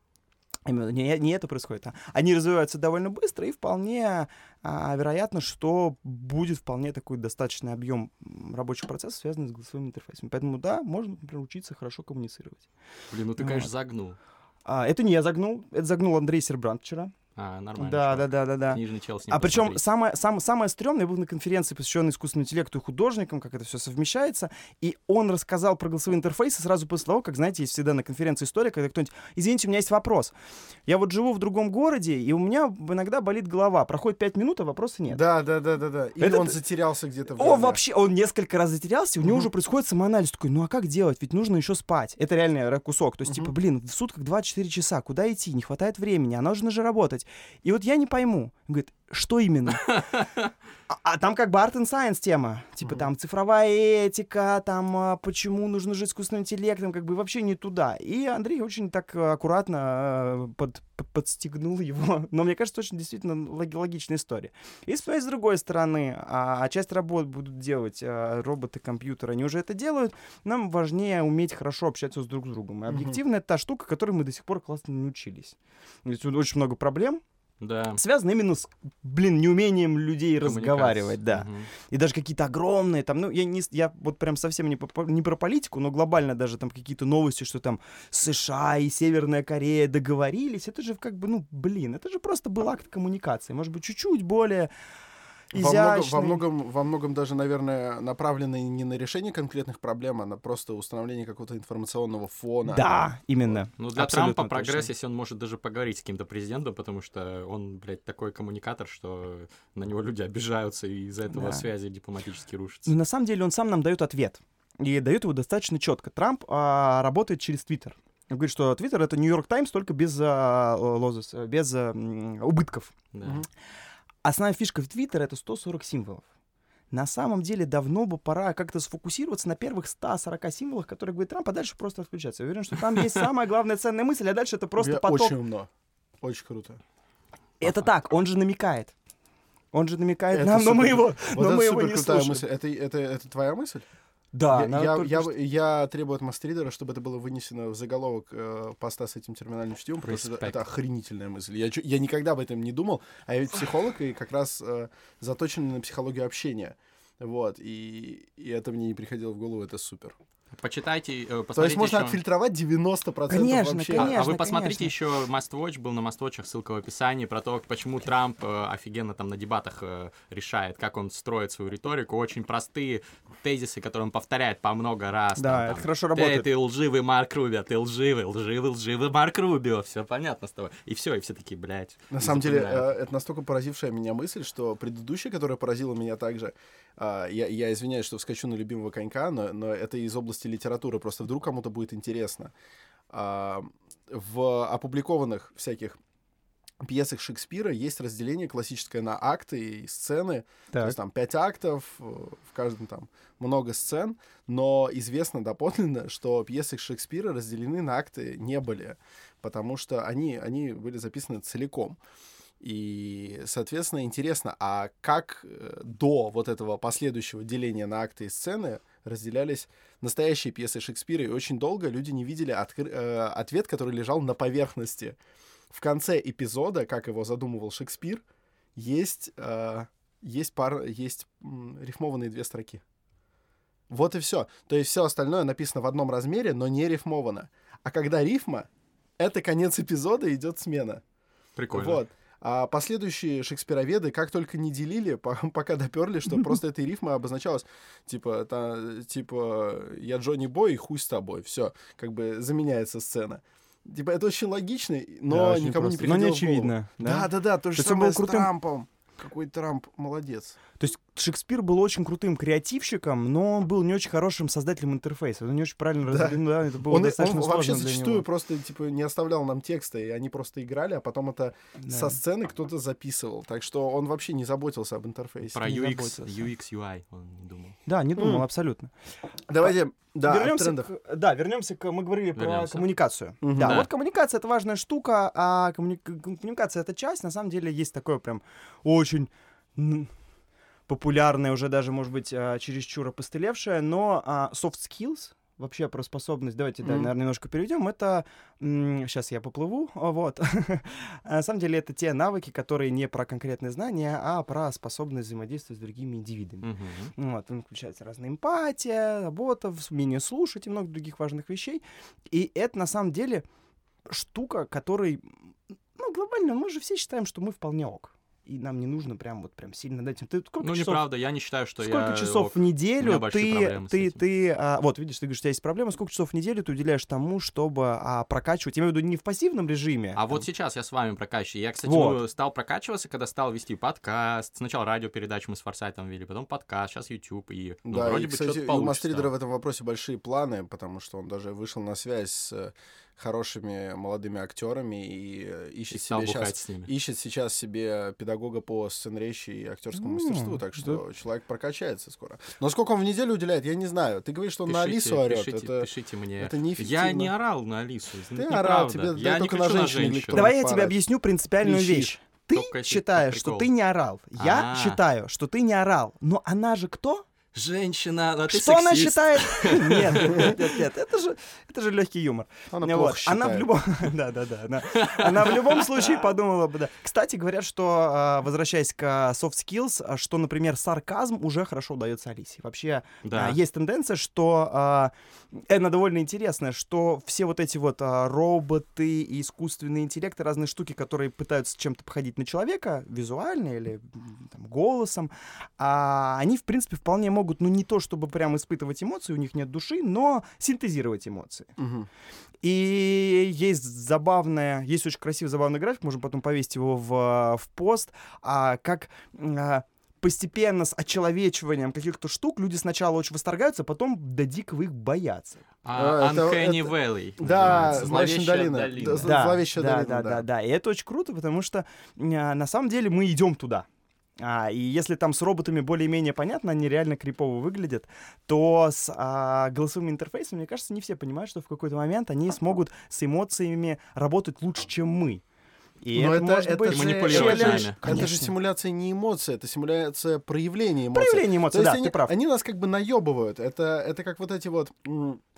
Именно не, не это происходит, а они развиваются довольно быстро, и вполне а, вероятно, что будет вполне такой достаточный объем рабочих процессов, связанных с голосовым интерфейсом. Поэтому, да, можно, например, учиться хорошо коммуницировать. Блин, ну ты, Вот. конечно, загнул. А, это не я загнул, это загнул Андрей Сербрант вчера. А, нормально. Да, да, да, да, да. Книжный чел с ним А причем самое, самое, самое стрёмное, я был на конференции, посвященной искусственному интеллекту и художникам, как это все совмещается, и он рассказал про голосовые интерфейсы сразу после того, как, знаете, есть всегда на конференции история, когда кто-нибудь, извините, у меня есть вопрос. Я вот живу в другом городе, и у меня иногда болит голова. Проходит пять минут, а вопроса нет. Да, да, да, да, да. Или Это- он затерялся где-то в О, вообще, он несколько раз затерялся, и у него Мгм. уже происходит самоанализ такой, ну а как делать? Ведь нужно еще спать. Это реально кусок. То есть, типа, Мгм. блин, в сутках 24 часа, куда идти? Не хватает времени, а нужно же работать. И вот я не пойму. Говорит, что именно? (laughs) А, а там как бы art and science тема. Типа там цифровая этика, там а, почему нужно жить искусственным интеллектом, как бы вообще не туда. И Андрей очень так э, аккуратно э, под, под- подстегнул его. (laughs) Но мне кажется, очень действительно лог- логичная история. И с другой стороны, а, а часть работ будут делать а, роботы, компьютеры, они уже это делают. Нам важнее уметь хорошо общаться с друг с другом. И объективно это та штука, которой мы до сих пор классно не учились. Тут очень много проблем, Да. связано именно с, блин, неумением людей разговаривать, да. Мгм. И даже какие-то огромные, там, ну, я, не, я вот прям совсем не, по- не про политику, но глобально даже там какие-то новости, что там США и Северная Корея договорились, это же как бы, ну, блин, это же просто был акт коммуникации, может быть, чуть-чуть более Во многом, изящный. во, многом, во многом даже, наверное, направлены не на решение конкретных проблем, а на просто установление какого-то информационного фона. Да, именно. Ну, для Абсолютно Трампа прогресс, точно. если он может даже поговорить с каким-то президентом, потому что он, блядь, такой коммуникатор, что на него люди обижаются, и из-за этого Да. связи дипломатически рушатся. Но на самом деле он сам нам дает ответ. И дает его достаточно четко. Трамп а, работает через Твиттер. Он говорит, что Твиттер это Нью-Йорк Таймс только без а, лозес, э, без а, убытков. Да. Основная фишка в Твиттер это 140 символов. На самом деле давно бы пора как-то сфокусироваться на первых 140 символах, которые говорит Трамп, а дальше просто отключаться. Я уверен, что там есть самая главная ценная мысль, а дальше это просто Я- поток. Очень умно. Очень круто. Это так, он же намекает. Он же намекает Это нам, но мы его, Вот но мы его не слушаем. мысль. Это, это, это твоя мысль? Да, я, я, только я, что- я требую от мастеридера, чтобы это было вынесено в заголовок э, поста с этим терминальным чтивом, потому что это, это охренительная мысль. Я, я никогда об этом не думал, а я ведь психолог и как раз э, заточен на психологию общения. Вот, и, и это мне не приходило в голову, это супер. Почитайте, э, То есть посмотрите можно еще... отфильтровать 90% Конечно, вообще. А- А, конечно. вы посмотрите конечно. еще Must Watch, был на Must Watch, ссылка в описании, про то, почему Трамп э, офигенно там на дебатах э, решает, как он строит свою риторику. Очень простые тезисы, которые он повторяет по много раз. Да, там, это там, хорошо Ты, работает. ты лживый Марк Рубио, ты лживый, лживый, лживый Марк Рубио. Все понятно с тобой. И все, и все такие, блядь. На самом деле, э, это настолько поразившая меня мысль, что предыдущая, которая поразила меня также, а, я, я извиняюсь, что вскочу на любимого конька, но, но это из области литературы, просто вдруг кому-то будет интересно. А, В опубликованных всяких пьесах Шекспира есть разделение классическое на акты и сцены. То Так. есть там пять актов, э, в каждом там много сцен, но известно доподлинно, что пьесы Шекспира разделены на акты не были, потому что они, они были записаны целиком. И, соответственно, интересно, а как э, до вот этого последующего деления на акты и сцены разделялись настоящие пьесы Шекспира, и очень долго люди не видели откры- э, ответ, который лежал на поверхности. В конце эпизода, как его задумывал Шекспир, есть, э, есть, пар, есть рифмованные две строки. Вот и все. То есть все остальное написано в одном размере, но не рифмовано. А когда рифма, это конец эпизода, идет смена. Прикольно. Вот. А последующие шекспироведы как только не делили, по- (laughs) пока доперли, что (laughs) просто этой рифмой обозначалось, типа, та- типа, я Джонни Бой и хуй с тобой. Все, как бы заменяется сцена. Типа, это очень логично, но Да, никому не Но приходило не в голову. очевидно, да? Да, да, да, то же он самое с Трампом. Какой Трамп молодец. То есть Шекспир был очень крутым креативщиком, но он был не очень хорошим создателем интерфейса. Он не очень правильно Да. разделил, да, это было Он, достаточно он сложно вообще для зачастую него. просто типа не оставлял нам текста, и они просто играли, а потом это Да. со сцены кто-то записывал. Так что он вообще не заботился об интерфейсе. Про не UX, заботился. UX, UI он не думал. Да, не думал, М. абсолютно. Давайте, да, вернемся к, да, вернемся к... Мы говорили про Вернемся. коммуникацию. Мгм. Да, Да. вот коммуникация — это важная штука, а коммуни- коммуникация — это часть. На самом деле есть такое прям очень м, популярное, уже даже, может быть, а, чересчур опостылевшее, но а, soft skills, вообще про способность, давайте, да, Мгм. наверное, немножко перейдем, это, сейчас я поплыву, а, вот, (laughs) на самом деле это те навыки, которые не про конкретные знания, а про способность взаимодействовать с другими индивидами. Мгм. Вот, там включается разная эмпатия, работа, умение слушать и много других важных вещей. И это на самом деле штука, которой, ну, глобально, мы же все считаем, что мы вполне ок. И нам не нужно прям вот прям сильно над этим. Ты сколько Ну, часов, неправда, я не считаю, что сколько я... часов ок. в неделю ты, ты, ты, а, вот видишь, ты говоришь, у тебя есть проблема, сколько часов в неделю ты уделяешь тому, чтобы а, прокачивать, я имею в виду не в пассивном режиме. А там, вот сейчас я с вами прокачиваю. Я, кстати, Вот. стал прокачиваться, когда стал вести подкаст. Сначала радиопередачу мы с Форсайтом вели, потом подкаст, сейчас YouTube. И, ну, да, вроде и, бы кстати, что-то и у Мастридера в этом вопросе большие планы, потому что он даже вышел на связь с э, хорошими молодыми актерами и И ищет стал себе сейчас с ними. ищет сейчас себе педагога по сценречи и актерскому М, мастерству, так что человек прокачается скоро. Но сколько он в неделю уделяет, я не знаю. Ты говоришь, что он на Пишите, Алису орет. Пишите, это... пишите мне. это неэффективно. Я не орал на Алису. Ты это орал, неправда. тебе я не только на кричу на женщин женщин. Давай я тебе объясню принципиальную Кричишь. вещь. Ты считаешь, что ты не орал. Я А. считаю, что ты не орал. Но она же кто? Женщина, ты Что она сексист. считает? Нет, (laughs) нет, нет, нет, это же, это же легкий юмор. Она Вот. плохо Она в любом, (laughs) да, да, да, она, она в любом случае подумала бы, да. Кстати, говорят, что а, возвращаясь к а, soft skills, а, что, например, сарказм уже хорошо удается Алисе. Вообще Да. а, есть тенденция, что а, это довольно интересно, что все вот эти вот а, роботы и искусственный интеллект и разные штуки, которые пытаются чем-то походить на человека, визуально или там, голосом, а, они, в принципе, вполне могут, ну, не то чтобы прям испытывать эмоции, у них нет души, но синтезировать эмоции. Мгм. И есть забавная, есть очень красивый забавный график, можем потом повесить его в, в пост, а, как а, постепенно с очеловечиванием каких-то штук люди сначала очень восторгаются, а потом до дикого их боятся. А, А, это- Uncanny это- Valley. Да. Зловещая долина. долина. Да, Да, Зловещая да, долина, да, да. да, да. И это очень круто, потому что а, на самом деле мы идем туда. А, и если там с роботами более-менее понятно, они реально крипово выглядят, то с а, голосовым интерфейсом, мне кажется, не все понимают, что в какой-то момент они смогут с эмоциями работать лучше, чем мы. И Но это, это, может это быть же, манипулировать нами. это же симуляция не эмоций, это симуляция проявления эмоций. Проявление То эмоций, есть да, они, ты прав. они нас как бы наебывают. Это, это как вот эти вот...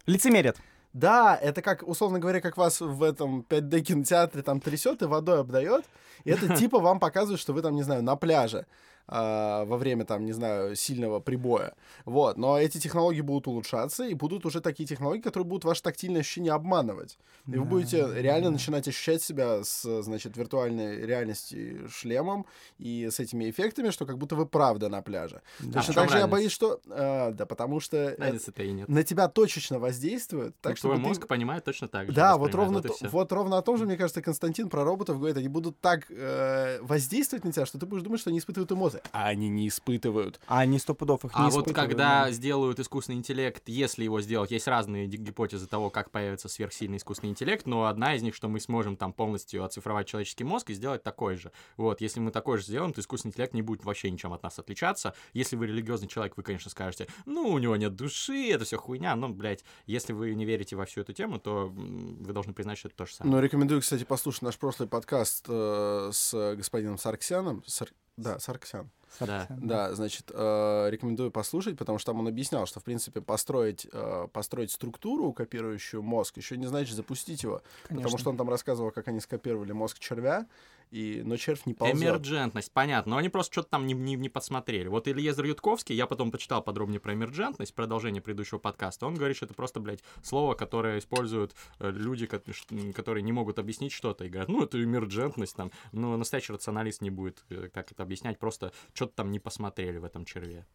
Лицемерят. Да, это как, условно говоря, как вас в этом 5D кинотеатре там трясет и водой обдает. И это (laughs) типа вам показывает, что вы там, не знаю, на пляже а, во время там, не знаю, сильного прибоя. Вот. Но эти технологии будут улучшаться, и будут уже такие технологии, которые будут ваше тактильное ощущение обманывать. И вы будете реально начинать ощущать себя с, значит, виртуальной реальности шлемом и с этими эффектами, что как будто вы правда на пляже. Да. Точно А так же я боюсь, что... а, да, потому что это Разницы-то и нет. на тебя точечно воздействует. Так что твой чтобы ты- мозг понимает точно так же. да, вот ровно, всё. вот ровно о том же, мне кажется, Константин про роботов говорит, они будут так э, воздействовать на тебя, что ты будешь думать, что они испытывают эмоции. А они не испытывают. А они сто пудов их не А вот испытывают, когда да. сделают искусственный интеллект, если его сделать, есть разные гипотезы того, как появится сверхсильный искусственный интеллект, но одна из них, что мы сможем там полностью оцифровать человеческий мозг и сделать такой же. Вот, если мы такой же сделаем, то искусственный интеллект не будет вообще ничем от нас отличаться. Если вы религиозный человек, вы, конечно, скажете, ну, у него нет души, это все хуйня, но, блядь, если вы не верите во всю эту тему, то вы должны признать, что это то же самое. Но рекомендую, кстати, послушать наш прошлый подкаст э, с господином Сарксяном. Сар- Да, Сарксян. Да. Да, значит, э, рекомендую послушать, потому что там он объяснял, что, в принципе, построить, э, построить структуру, копирующую мозг, еще не значит запустить его. Потому Конечно. что он там рассказывал, как они скопировали мозг червя, и, но червь не ползет. Эмерджентность, понятно, но они просто что-то там не, не, не подсмотрели. Вот Ильезер Ютковский, я потом почитал подробнее про эмерджентность, продолжение предыдущего подкаста, он говорит, что это просто, блядь, слово, которое используют э, люди, которые не могут объяснить что-то, и говорят, ну, это эмерджентность, там, но настоящий рационалист не будет э, так это объяснять, просто что-то там не посмотрели в этом черве.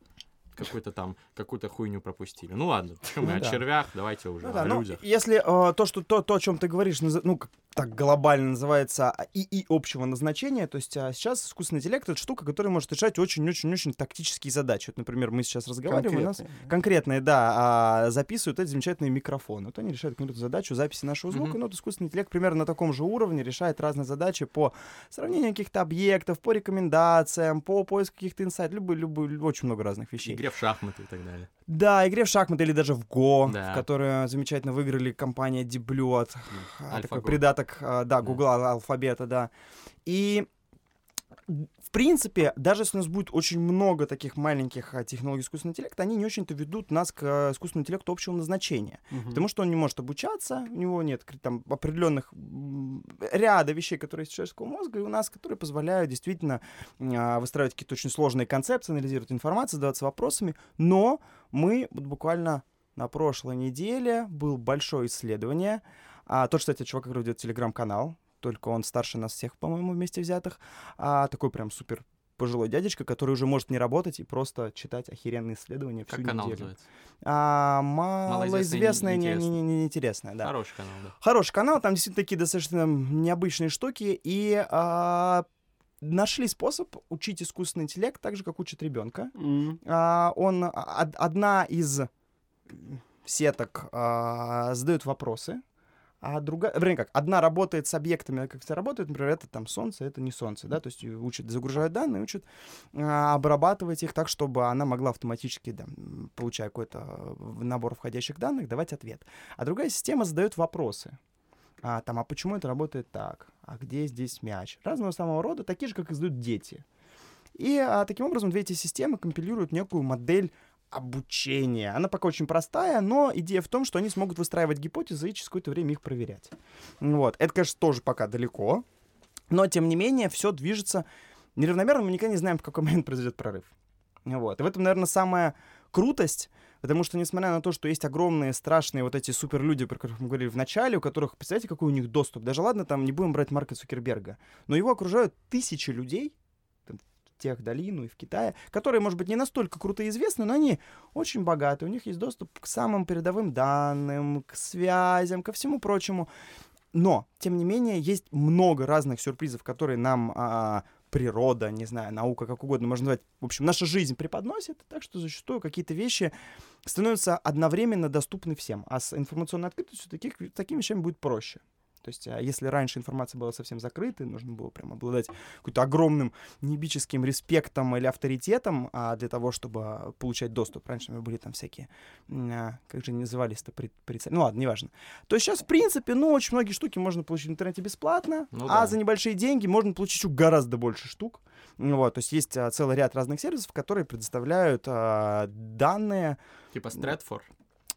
Какой-то там, какую-то хуйню пропустили. Ну ладно, мы Ну о червях, давайте уже Ну о ну, людях. если э, то, что то, то, о чем ты говоришь, ну, так глобально называется а, ИИ общего назначения. То есть а, сейчас искусственный интеллект — это штука, которая может решать очень-очень-очень тактические задачи. Вот, например, мы сейчас разговариваем, у нас Конкретные. да, а, записывают эти замечательные микрофоны. Вот они решают какую-то задачу записи нашего звука. Ну, вот искусственный интеллект примерно на таком же уровне решает разные задачи по сравнению каких-то объектов, по рекомендациям, по поиску каких-то инсайтов, любые, любые, очень много разных вещей. Игре в шахматы и так далее. Да, игре в шахматы или даже в Го, Да. в которую замечательно выиграли компания Deep Blue от а, такой придаток, а, да, Гугла, алфабета, да. И принципе, даже если у нас будет очень много таких маленьких а, технологий искусственного интеллекта, они не очень-то ведут нас к а, искусственному интеллекту общего назначения. Мгм. Потому что он не может обучаться, у него нет там определенных ряда вещей, которые есть у человеческого мозга, и у нас, которые позволяют действительно а, выстраивать какие-то очень сложные концепции, анализировать информацию, задаваться вопросами. Но мы вот буквально на прошлой неделе был большое исследование. А, тот, кстати, чувак, который ведет телеграм-канал, только он старше нас всех, по-моему, вместе взятых. А, такой прям супер пожилой дядечка, который уже может не работать и просто читать охеренные исследования всю Как канал неделю. называется? А, Малоизвестное не- неинтересное. не- не- неинтересное, да. Хороший канал, да. Хороший канал, там действительно такие достаточно необычные штуки, и а, нашли способ учить искусственный интеллект так же, как учат ребенка. М. А, он од- одна из сеток а, задает вопросы, а другая, вернее как, одна работает с объектами, как все работают, например, это там солнце, это не солнце, да, то есть учат, загружают данные, учат а, обрабатывать их так, чтобы она могла автоматически, да, получая какой-то э, набор входящих данных, давать ответ. А другая система задает вопросы. А, там, а почему это работает так? А где здесь мяч? Разного самого рода, такие же, как и задают дети. И а, таким образом две эти системы компилируют некую модель обучения. Она пока очень простая, но идея в том, что они смогут выстраивать гипотезы и через какое-то время их проверять. Вот. Это, конечно, тоже пока далеко, но, тем не менее, все движется неравномерно, мы никогда не знаем, в какой момент произойдет прорыв. Вот. И в этом, наверное, самая крутость, потому что, несмотря на то, что есть огромные, страшные вот эти суперлюди, про которых мы говорили в начале, у которых, представляете, какой у них доступ? Даже ладно, там не будем брать Марка Цукерберга, но его окружают тысячи людей, тех долину и в Китае, которые, может быть, не настолько круто известны, но они очень богаты, у них есть доступ к самым передовым данным, к связям, ко всему прочему. Но, тем не менее, есть много разных сюрпризов, которые нам а, природа, не знаю, наука, как угодно можно назвать, в общем, наша жизнь преподносит, так что зачастую какие-то вещи становятся одновременно доступны всем. А с информационной открытостью таких, такими вещами будет проще. То есть, а если раньше информация была совсем закрытой, нужно было прям обладать каким-то огромным небическим респектом или авторитетом а, для того, чтобы а, получать доступ. Раньше у меня были там всякие, а, как же они назывались-то, при, прица- ну ладно, неважно. То есть сейчас, в принципе, ну, очень многие штуки можно получить в интернете бесплатно, Ну а да. за небольшие деньги можно получить еще гораздо больше штук. Вот, то есть есть а, целый ряд разных сервисов, которые предоставляют а, данные, Типа Stratfor.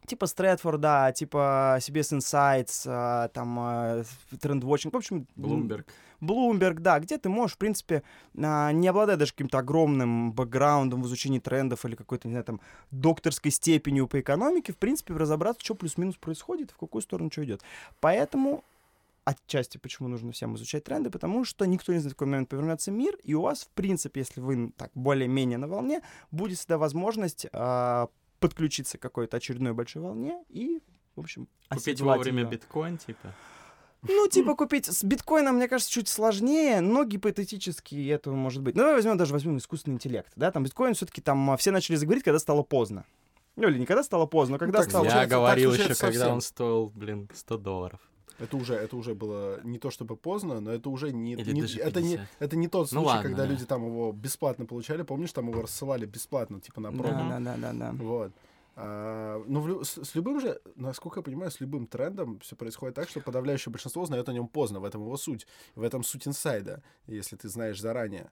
Типа Stratfor, да, типа CBS Insights, а, там а, TrendWatching, в общем... Bloomberg. Bloomberg, да, где ты можешь, в принципе, а, не обладая даже каким-то огромным бэкграундом в изучении трендов или какой-то, не знаю, там, докторской степенью по экономике, в принципе, разобраться, что плюс-минус происходит, в какую сторону что идет. Поэтому отчасти почему нужно всем изучать тренды, потому что никто не знает, в какой момент повернется мир, и у вас, в принципе, если вы так более-менее на волне, будет всегда возможность а, подключиться к какой-то очередной большой волне и, в общем, Купить вовремя её. биткоин, типа. Ну, (laughs) типа купить с биткоином, мне кажется, чуть сложнее, но гипотетически это может быть. Ну, давай возьмем даже возьмем искусственный интеллект, да, там биткоин все-таки там а, все начали заговорить, когда стало поздно. Ну, или не когда стало поздно, но когда так стало... Я говорил так еще, когда совсем. он стоил, блин, 100 долларов. Это уже, это уже было не то чтобы поздно, но это уже не, Или не- это не 50. это не тот Ну случай, ладно, когда да. люди там его бесплатно получали. Помнишь, там его рассылали бесплатно, типа на промо. Да, да, да, да, да. Вот. А, ну, в с, с любым же, насколько я понимаю, с любым трендом все происходит так, что подавляющее большинство узнает о нем поздно. В этом его суть. В этом суть инсайда, если ты знаешь заранее,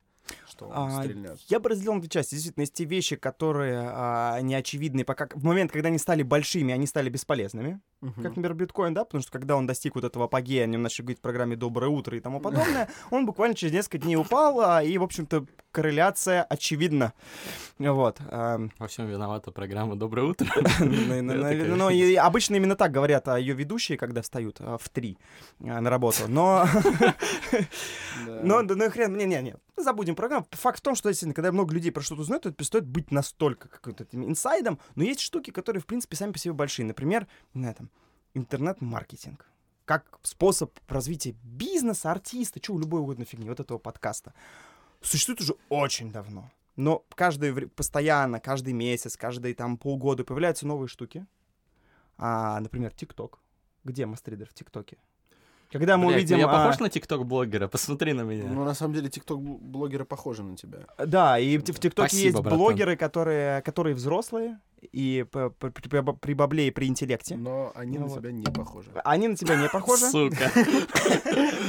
что он А, стрельнет. Я бы разделил на две части. Действительно, есть те вещи, которые а, неочевидны, пока в момент, когда они стали большими, они стали бесполезными. Мгм. Как, например, биткоин, да, потому что когда он достиг вот этого апогея, о нем начали говорить в программе «Доброе утро» и тому подобное, (laughs) он буквально через несколько дней упал, а, и, в общем-то, корреляция очевидна. Вот. ам, Во всем виновата программа «Доброе утро». (laughs) Ну, ну, ну, ну, (laughs) обычно именно так говорят ее ведущие, когда встают а, в три а, на работу. Но, но, ну хрен, не-не-не, забудем программу. Факт в том, что действительно, когда много людей про что-то узнают, это перестает быть настолько каким-то этим инсайдом, но есть штуки, которые, в принципе, сами по себе большие. Например, не знаю, там, интернет-маркетинг. как способ развития бизнеса, артиста, чего, любой угодно фигни, вот этого подкаста, существует уже очень давно. Но каждый, постоянно, каждый месяц, каждые там полгода появляются новые штуки. А, например, ТикТок. Где мастридер в ТикТоке? Когда мы Блядь, ну увидим... я а, похож на тикток-блогера? Посмотри на меня. Ну, на самом деле, тикток-блогеры похожи на тебя. Да, и в в ТикТоке есть братан. блогеры, которые, которые взрослые, и при, при- при бабле и при интеллекте. Но они Ну на вот. тебя не похожи. Они на тебя не похожи, Сука. (laughs)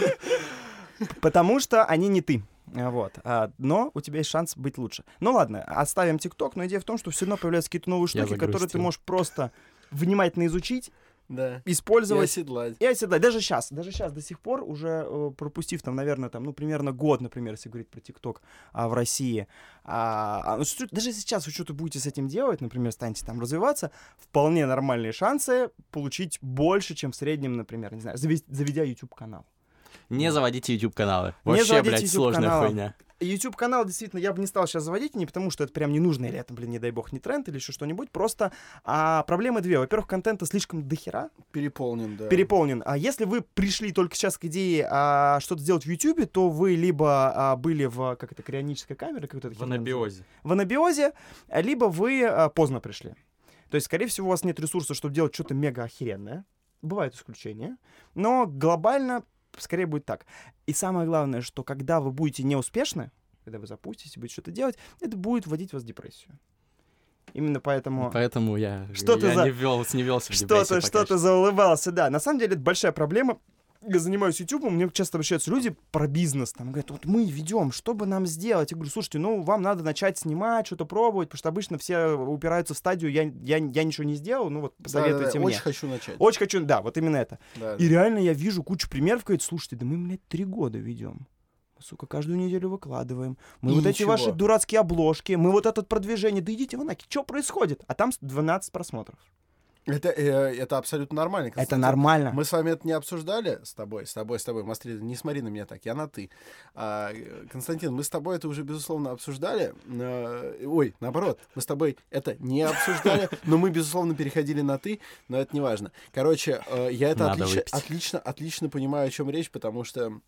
потому что они не ты. А, Вот. А, Но у тебя есть шанс быть лучше. Ну ладно, оставим ТикТок, но идея в том, что все равно появляются какие-то новые Я штуки, которые ты можешь просто внимательно изучить, Да. И использовать. оседлать. И оседлать. Даже сейчас, даже сейчас до сих пор, уже э, пропустив там, наверное, там, ну, примерно год, например, если говорить про ТикТок а, в России, а, а, ну, что- даже если сейчас вы что-то будете с этим делать, например, станете там развиваться, вполне нормальные шансы получить больше, чем в среднем, например, не знаю, заведя YouTube-канал. Не заводите YouTube-каналы. Не Вообще, блядь, сложная YouTube-каналы. хуйня. YouTube-канал, действительно, я бы не стал сейчас заводить, не потому что это прям не нужно, или это, блин, не дай бог, не тренд или еще что-нибудь, просто а, проблемы две. Во-первых, контента слишком дохера, Переполнен, да. переполнен. А если вы пришли только сейчас к идее а, что-то сделать в YouTube, то вы либо а, были в, как это, крионической камере, как это В анабиозе. в анабиозе, либо вы а, поздно пришли. То есть, скорее всего, у вас нет ресурса, чтобы делать что-то мега охеренное. Бывают исключения. Но глобально скорее будет так. И самое главное, что когда вы будете неуспешны, когда вы запустите, будете что-то делать, это будет вводить вас в депрессию. Именно поэтому... Поэтому я, Что ты я за- не, вел, не велся в Что-то, что-то что. заулыбался, да. На самом деле это большая проблема. Я занимаюсь YouTube, мне часто обращаются люди про бизнес, там говорят, вот мы ведем, что бы нам сделать? Я говорю, слушайте, ну вам надо начать снимать, что-то пробовать, потому что обычно все упираются в стадию, я, я, я ничего не сделал, ну вот Да, да, посоветуйте да, мне. Очень хочу начать. Очень хочу, да, вот именно это. Да, И да. реально я вижу кучу примеров, говорит, слушайте, да мы, блядь, три года ведем. Сука, каждую неделю выкладываем. Мы И вот эти ничего. ваши дурацкие обложки, мы вот это продвижение. Да идите вы наки, что происходит? А там 12 просмотров. Это, э, это абсолютно нормально. Это Константин. нормально. Мы с вами это не обсуждали с тобой, с тобой, с тобой. Мастри, не смотри на меня так, я на ты. А, э, Константин, мы с тобой это уже, безусловно, обсуждали. Э, Ой, наоборот, мы с тобой это не обсуждали, но мы, безусловно, переходили на ты, но это не важно. Короче, я это отлично, отлично, отлично понимаю, о чем речь, потому что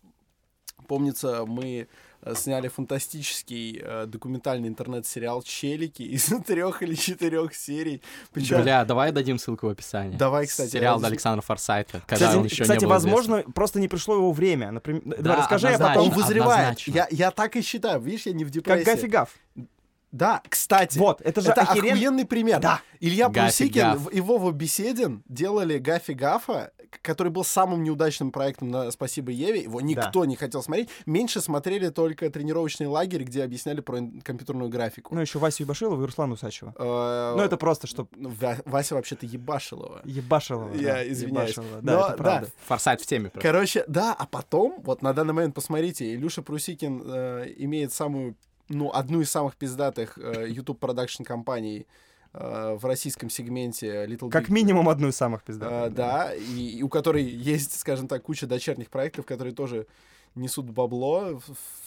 Помнится, мы сняли фантастический э, документальный интернет-сериал «Челики» (laughs) из трех или четырех серий. Причем Бля, давай дадим ссылку в описании. Давай, кстати, Сериал раз- Александра Форсайта, когда Кстати, он еще кстати, не был возможно, просто не пришло его время. Например, давай Да, расскажи, а однозначно. Он потом... вызревает. Я, я так и считаю. Видишь, я не в депрессии. Как Гафи Гаф. Да, кстати. Вот, это же это охерен- охуенный пример. Да. Илья Гафи Прусикин Гаф. в- и Вова Беседин делали Гафи Гафа, который был самым неудачным проектом на «Спасибо Еве». Его никто не хотел смотреть. Меньше смотрели только тренировочный лагерь, где объясняли про компьютерную графику. Ну, еще Васю Ебашилова и Руслана Усачева. Э, Ну, это просто, что ну, Ва- Вася вообще-то ебашилова. Ебашилова. Я да, извиняюсь. Ебашилова, Но, Да, это да, правда. Форсайт в теме просто. Короче, да, а потом, вот на данный момент посмотрите, Илюша Прусикин э, имеет самую, ну, одну из самых пиздатых э, YouTube продакшн компаний э, в российском сегменте Little Как Big. минимум одну из самых пиздатых. Э, да, и, и у которой есть, скажем так, куча дочерних проектов, которые тоже несут бабло.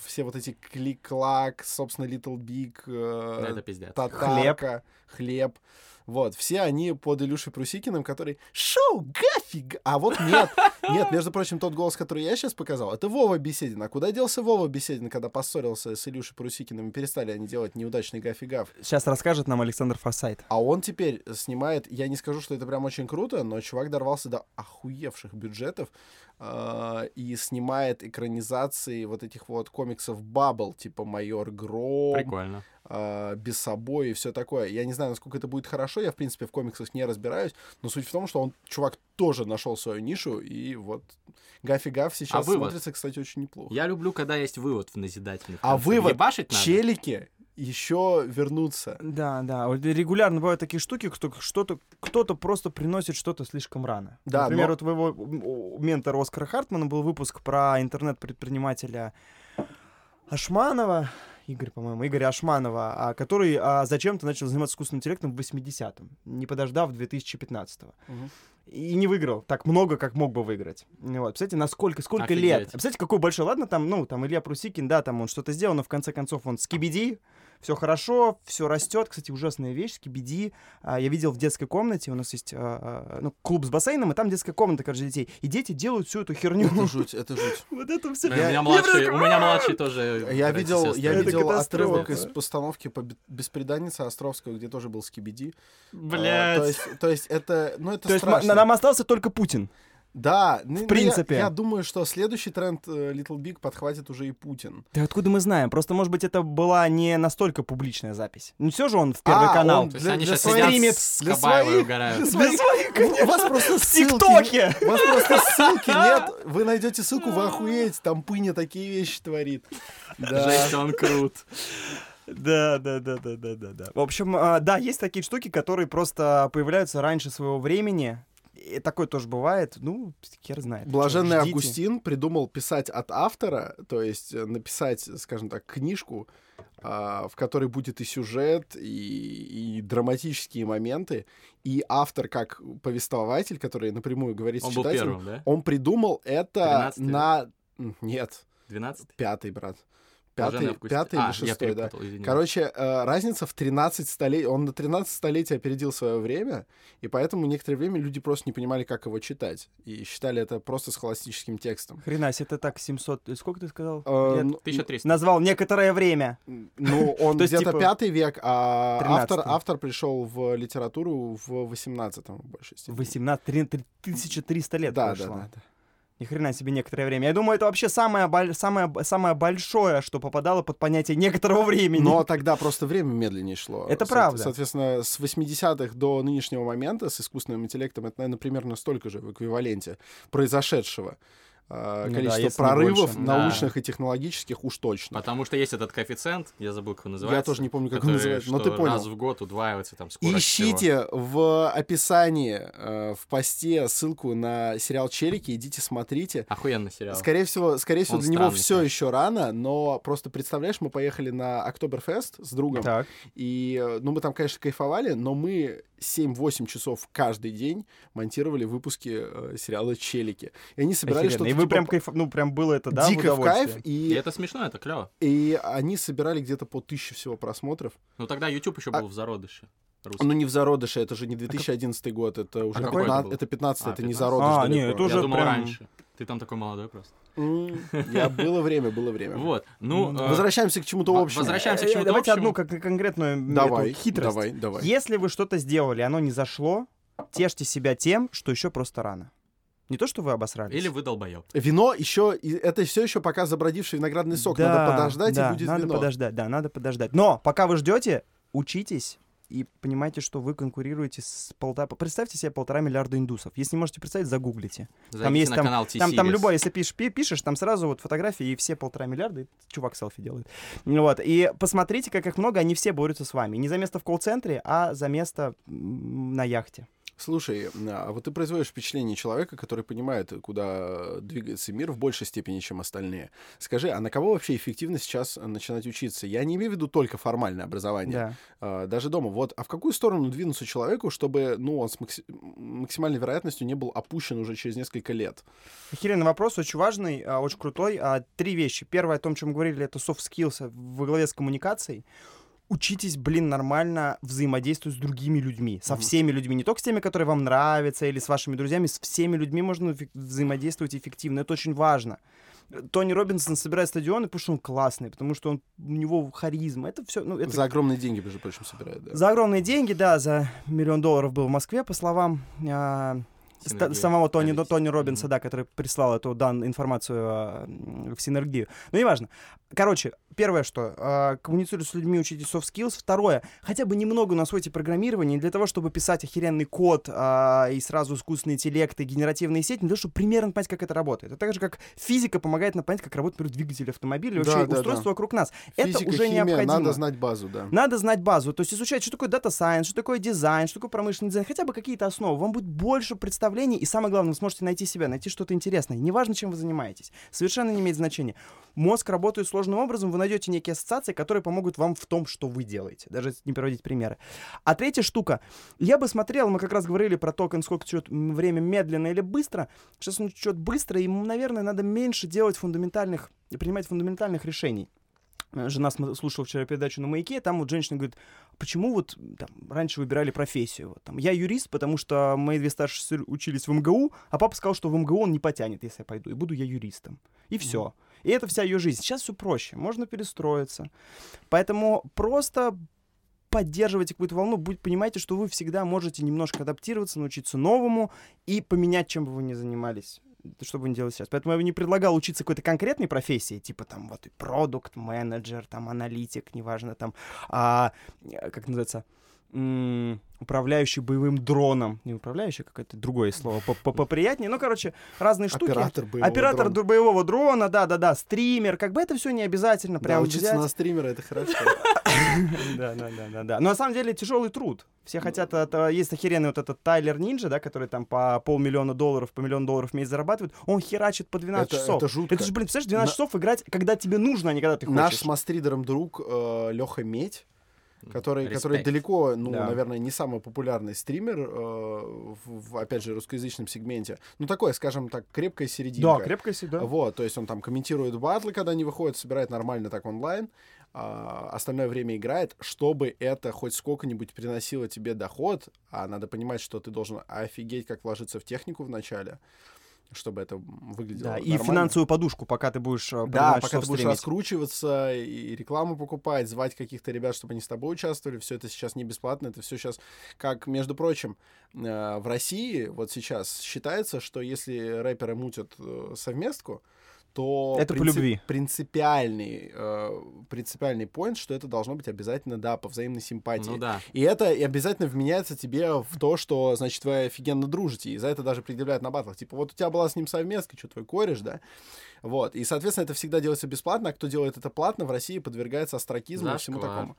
Все вот эти клик-клак, собственно, Little Big, э, Да, это пиздец. татарка, хлеб. Вот, все они под Илюшей Прусикиным, который «Шоу, гафиг!» А вот нет, (laughs) нет, между прочим, тот голос, который я сейчас показал, это Вова Беседин. А куда делся Вова Беседин, когда поссорился с Илюшей Прусикиным и перестали они делать неудачный гафигав? Сейчас расскажет нам Александр Форсайт. А он теперь снимает, я не скажу, что это прям очень круто, но чувак дорвался до охуевших бюджетов э, и снимает экранизации вот этих вот комиксов Бабл, типа Майор Гром, Прикольно. э, без собой и все такое. Я не знаю, насколько это будет хорошо, я, в принципе, в комиксах не разбираюсь, но суть в том, что он, чувак, тоже нашел свою нишу, и вот Гафи Гаф сейчас А вывод? смотрится, кстати, очень неплохо. Я люблю, когда есть вывод в назидательный. А вывод? Ебашить надо? Челики еще вернутся. Да, да. Вот регулярно бывают такие штуки, что что-то, кто-то просто приносит что-то слишком рано. Да, Например, но- вот твоего у ментора Оскара Хартмана был выпуск про интернет-предпринимателя Ашманова, Игорь, по-моему, Игоря Ашманова, а, который а, зачем-то начал заниматься искусственным интеллектом в 80-м, не подождав 2015-го. Мгм. и не выиграл так много, как мог бы выиграть. Вот. Представляете, насколько, сколько Офигеть. лет. Представляете, какой большой, ладно, там, ну, там Илья Прусикин, да, там он что-то сделал, но в конце концов он скибиди, все хорошо, все растет. Кстати, ужасная вещь, скибиди. А, я видел в детской комнате, у нас есть а, а, ну, клуб с бассейном, и там детская комната, короче, детей. И дети делают всю эту херню. Это жуть, это жуть. (laughs) Вот это все. У меня младший, у меня младший тоже. Я видел, я видел отрывок из постановки по Бе- «Беспреданнице» Островского, где тоже был Скибиди. А, Блядь. То есть, то есть это, ну это То есть страшно. нам остался только Путин. Да, ну, ну, я- принципе. Я, думаю, что следующий тренд э, Little Big подхватит уже и Путин. Да откуда мы знаем? Просто, может быть, это была не настолько публичная запись. Не все же он в Первый А, канал. он То есть для- они для сейчас своих- сидят стримит с для своих- угорают. Для своих, У вас просто В ТикТоке! У вас просто ссылки (laughs) нет. Вы найдете ссылку, вы охуеете. Там Пыня такие вещи творит. Да. Жесть, он крут. Да, да, да, да, да, да, да. В общем, а, да, есть такие штуки, которые просто появляются раньше своего времени. И такое тоже бывает. Ну, хер знает. Блаженный Ждите. Августин придумал писать от автора, то есть э, написать, скажем так, книжку, а, в которой будет и сюжет, и, и драматические моменты, и автор как повествователь, который напрямую говорит Он с был читателем, первым, да? он придумал это 13-й, на... Нет, 12 пятый, брат. Блаженный Пятый, Августин. пятый А, или я шестой, да. перепутал, извини. Короче, э, разница в 13 столетий. Он на 13 столетий опередил свое время, и поэтому некоторое время люди просто не понимали, как его читать. И считали это просто схоластическим текстом. Хрена себе, это так 700... э, Сколько ты сказал? Э, Лет? ну, 1300. Назвал некоторое время. Ну, (laughs) он То есть, где-то типа, пятый век, а 13-й. автор, автор пришел в литературу в 18-м в большей степени. 18, 3- 1300 лет Да, да, прошло. да, да. Ни хрена себе некоторое время. Я думаю, это вообще самое, самое, самое большое, что попадало под понятие некоторого времени. Но тогда просто время медленнее шло. Это Со- правда. Соответственно, с 80-х до нынешнего момента с искусственным интеллектом это, наверное, примерно столько же в эквиваленте произошедшего. А, Ну да, Количество не прорывов больше. научных и технологических уж точно. Потому что есть этот коэффициент, я забыл, как он называется. Я тоже не помню, как он который, называется, но ты понял. раз в год удваивается там скорость всего. Ищите в описании, э, в посте ссылку на сериал «Челики», идите смотрите. Охуенный сериал. Скорее всего, скорее всего, Он для него все конечно. еще рано, но просто представляешь, мы поехали на Октоберфест с другом, Так. и, э, ну, мы там, конечно, кайфовали, но мы 7-8 часов каждый день монтировали выпуски э, сериала «Челики». И они собирали Охеренно. что-то И вы типа прям кайф... ну прям было это, да, дико в кайф? И и, это смешно, это клево. и они собирали где-то по тысяче всего просмотров. Ну тогда YouTube еще А- был в зародыше. русский. Ну, не в зародыше, это же не 2011 год, это уже какой 15, это это 15 А, это не 15? зародыш А, далеко. не, это уже Я думал прям- раньше. Ты там такой молодой просто. Я было время, было время. Вот. Ну, Ну, Возвращаемся к чему-то общему. возвращаемся к чему-то Давайте общему. одну как конкретную Давай, хитрость. давай, давай. Если вы что-то сделали, оно не зашло, тешьте себя тем, что еще просто рано. Не то, что вы обосрались. Или вы долбоеб. Вино еще, это все еще пока забродивший виноградный сок. Да, Надо подождать, да, и будет надо вино. подождать, да, надо подождать. Но пока вы ждете, учитесь и понимаете, что вы конкурируете с полтора... Представьте себе полтора миллиарда индусов. Если не можете представить, загуглите. Зайдите есть на там- канал Там, там любой, если пишешь, пи- пишешь, там сразу вот фотографии, и все полтора миллиарда, и чувак селфи делает. Вот. И посмотрите, как их много, они все борются с вами. Не за место в колл-центре, а за место на яхте. Слушай, а вот ты производишь впечатление человека, который понимает, куда двигается мир в большей степени, чем остальные. Скажи, а на кого вообще эффективно сейчас начинать учиться? Я не имею в виду только формальное образование, Да. а, даже дома. Вот, а в какую сторону двинуться человеку, чтобы, ну, он с макси- максимальной вероятностью не был опущен уже через несколько лет? Охеренный вопрос, очень важный, а, очень крутой. А, Три вещи. Первое, о том, чем мы говорили, это soft skills во главе с коммуникацией. Учитесь, блин, нормально взаимодействовать с другими людьми, со всеми людьми, не только с теми, которые вам нравятся, или с вашими друзьями, с всеми людьми можно взаимодействовать эффективно, это очень важно. Тони Робинсон собирает стадионы, потому что он классный, потому что он, у него харизма, это все, ну, это За огромные деньги, между прочим, собирают. Да. за огромные деньги, да, за миллион долларов был в Москве, по словам а, Синергия. самого Тони, Алекс. Тони Робинса, да, который прислал эту дан, информацию а, м, в синергию. Ну, неважно. Короче, первое, что а, коммуницируйте с людьми, учите soft skills. Второе, хотя бы немного освойте программирование для того, чтобы писать охеренный код а, и сразу искусственный интеллект и генеративные сети, для того, чтобы примерно понять, как это работает. Это так же, как физика помогает нам понять, как работает например, двигатель автомобиля и Да, вообще да, устройство да. вокруг нас. это Физика, уже химия, необходимо. надо знать базу, да. Надо знать базу, то есть изучать, что такое data science, что такое дизайн, что такое промышленный дизайн, хотя бы какие-то основы. Вам будет больше представления направлении, и самое главное, вы сможете найти себя, найти что-то интересное. Неважно, чем вы занимаетесь. Совершенно не имеет значения. Мозг работает сложным образом, вы найдете некие ассоциации, которые помогут вам в том, что вы делаете. Даже не приводить примеры. А третья штука. Я бы смотрел, мы как раз говорили про то, насколько идет время медленно или быстро. Сейчас он идет быстро, и, наверное, надо меньше делать фундаментальных, принимать фундаментальных решений. Э, Жена слушала вчера передачу на маяке, там вот женщина говорит, почему вот там, раньше выбирали профессию? Вот, там, я юрист, потому что мои две старшие сестры учились в МГУ, а папа сказал, что в МГУ он не потянет, если я пойду, и буду я юристом. И все. И это вся ее жизнь. Сейчас все проще, можно перестроиться. Поэтому просто поддерживайте какую-то волну, будь, понимайте, что вы всегда можете немножко адаптироваться, научиться новому и поменять, чем бы вы ни занимались что ни делали сейчас. Поэтому я бы не предлагал учиться какой-то конкретной профессии, типа там вот продукт, менеджер, там аналитик, неважно, там, а, э, как называется, управляющий боевым дроном. Не управляющий, какое-то другое слово, по- по- поприятнее. Ну, короче, разные штуки. Оператор боевого Оператор дрона. боевого дрона, да-да-да, стример, как бы это все не обязательно Да, прям учиться взять. на стримера это хорошо. Да, да, да, да, да. Но на самом деле тяжелый труд. Все хотят, это, есть охеренный вот этот Тайлер Нинджа, да, который там по полмиллиона долларов, по миллион долларов в месяц зарабатывает, он херачит по 12 Это- часов. это жутко. Это же, блин, представляешь, 12 На- часов играть, когда тебе нужно, а не когда ты хочешь. Наш с мастридером друг Леха Медь, который, который далеко, ну, Да. наверное, не самый популярный стример, э, в, в, опять же, русскоязычном сегменте. Ну, такое, скажем так, крепкая серединка. Да, крепкая всегда. Вот, то есть он там комментирует батлы, когда они выходят, собирает нормально так онлайн, а остальное время играет, чтобы это хоть сколько-нибудь приносило тебе доход, а надо понимать, что ты должен офигеть, как вложиться в технику вначале, чтобы это выглядело Да, и нормально. финансовую подушку, пока ты будешь э, Да, пока ты будешь стримить. раскручиваться и рекламу покупать, звать каких-то ребят, чтобы они с тобой участвовали, все это сейчас не бесплатно, это все сейчас, как, между прочим, э, в России вот сейчас считается, что если рэперы мутят э, совместку, то Это по любви. принципиальный, э, принципиальный point, что это должно быть обязательно, да, по взаимной симпатии. Ну да. И это и обязательно вменяется тебе в то, что, значит, вы офигенно дружите. И за это даже предъявляют на батлах. Типа, вот у тебя была с ним совместка, что твой кореш, да? Вот. И, соответственно, это всегда делается бесплатно, а кто делает это платно, в России подвергается астракизму и всему Зашквар. такому.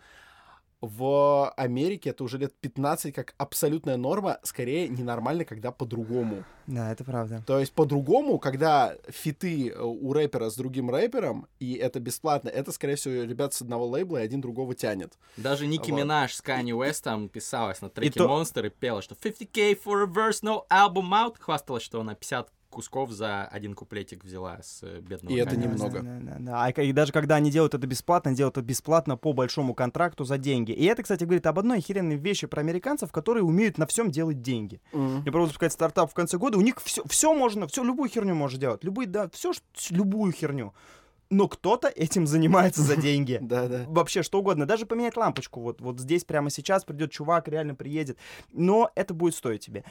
В Америке это уже лет 15 как абсолютная норма, скорее ненормально, когда по-другому. Да, это правда. То есть по-другому, когда фиты э, у рэпера с другим рэпером, и это бесплатно, это, скорее всего, ребят с одного лейбла, и один другого тянет. Даже Ники Вот. Минаж с Канни Уэстом писалась на треке то- Monster и пела, что 50k for a verse, no album out. Хвасталась, что она 50 кусков за один куплетик взяла с э, бедного И это немного. Уэста. Да, да, да. А и даже когда они делают это бесплатно, делают это бесплатно по большому контракту за деньги. И это, кстати, говорит об одной охеренной вещи про американцев, которые умеют на всем делать деньги. Я пробовал запускать стартап в конце года, у них все, все можно, все, любую херню можно делать. Любую, да, все, любую херню. Но кто-то этим занимается за деньги. (laughs) Да, да. Вообще что угодно, даже поменять лампочку. Вот, вот здесь прямо сейчас придет чувак, реально приедет. Но это будет стоить тебе.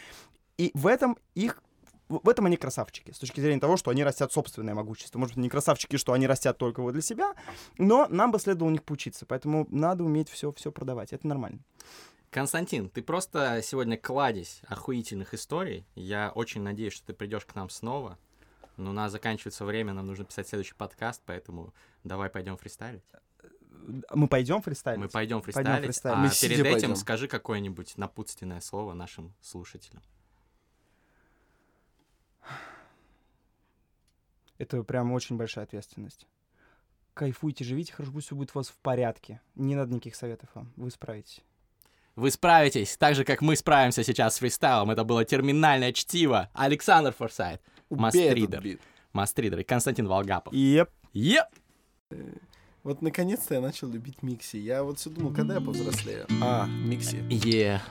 И в этом их в этом они красавчики, с точки зрения того, что они растят собственное могущество. Может быть, не красавчики, что они растят только вот для себя, но нам бы следовало у них поучиться. Поэтому надо уметь все, все продавать. Это нормально. Константин, ты просто сегодня кладезь охуительных историй. Я очень надеюсь, что ты придешь к нам снова. Но у нас заканчивается время, нам нужно писать следующий подкаст, поэтому давай пойдем фристайлить. Мы пойдем фристайлить? Мы пойдем Пойдем фристайлить, фристайлить. а Мы перед этим пойдем. скажи какое-нибудь напутственное слово нашим слушателям. Это прям очень большая ответственность. Кайфуйте, живите, хорошо, пусть все будет у вас в порядке. Не надо никаких советов вам, вы справитесь. Вы справитесь, так же, как мы справимся сейчас с фристайлом. Это было терминальное чтиво. Александр Форсайт, Мастридер. Мастридер и Константин Волгапов. Еп. Еп! Вот наконец-то я начал любить Микси. Я вот все думал, когда я повзрослею. А, Микси. Е,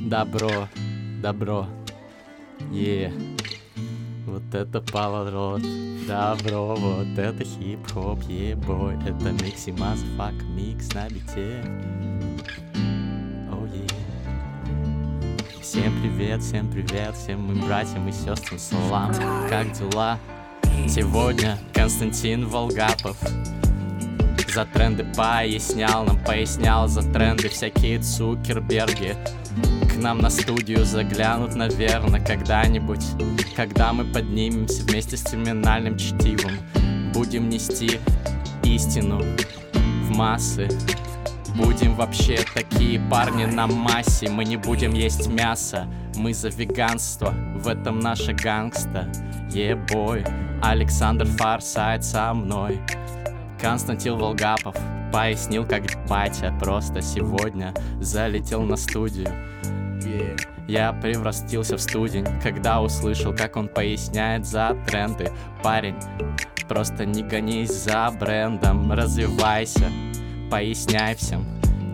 добро, добро, е, вот это поворот, добро, вот это хип-хоп, е-бой, это микси мазафак, микс на бите. Оу, е. Всем привет, всем привет, всем моим братьям и сестрам салам, как дела? Сегодня Константин Волгапов за тренды пояснял, нам пояснял за тренды всякие цукерберги. Нам на студию заглянут, наверное, когда-нибудь, когда мы поднимемся вместе с терминальным чтивом. Будем нести истину в массы. Будем вообще такие парни на массе, мы не будем есть мясо, Мы за веганство, в этом наша гангста Ебой, Александр Фарсайт со мной Константин Волгапов пояснил, как батя Просто сегодня залетел на студию я превратился в студень, когда услышал, как он поясняет за тренды. Парень, просто не гонись за брендом, развивайся, поясняй всем,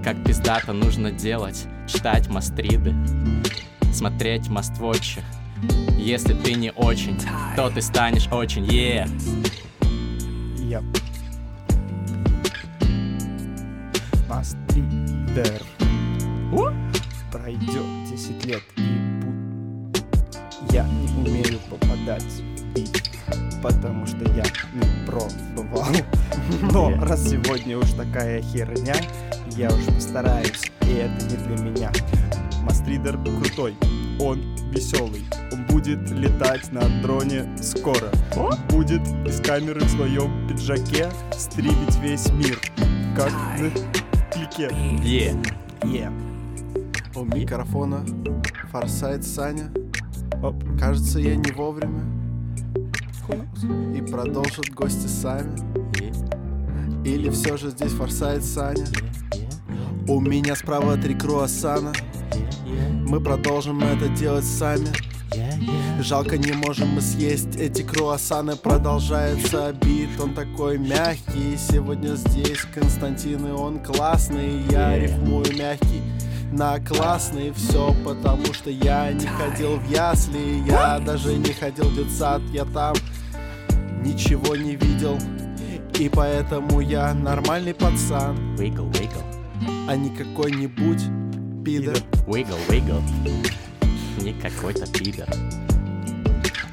как пиздато нужно делать, читать мастриды, смотреть маствотчи. Если ты не очень, то ты станешь очень, е. Мастридер. Пройдет 10 лет и буд- я не умею попадать в бит, потому что я не пробовал. (laughs) Но раз сегодня уж такая херня, я уж постараюсь, и это не для меня. Мастридер крутой, он веселый, он будет летать на дроне скоро. Будет из камеры в своем пиджаке стримить весь мир, как на клике. Е. Е. У микрофона Форсайт Саня. Оп. Кажется, я не вовремя. И продолжат гости сами. Или все же здесь Форсайт Саня. У меня справа три круассана. Мы продолжим это делать сами. Жалко, не можем мы съесть эти круассаны Продолжается бит, он такой мягкий Сегодня здесь Константин, и он классный Я рифмую мягкий на классный Все потому, что я не ходил в ясли Я даже не ходил в детсад, я там Ничего не видел И поэтому я нормальный пацан Wiggle, wiggle, А не какой-нибудь пидор wiggle, wiggle. Не какой-то пидор.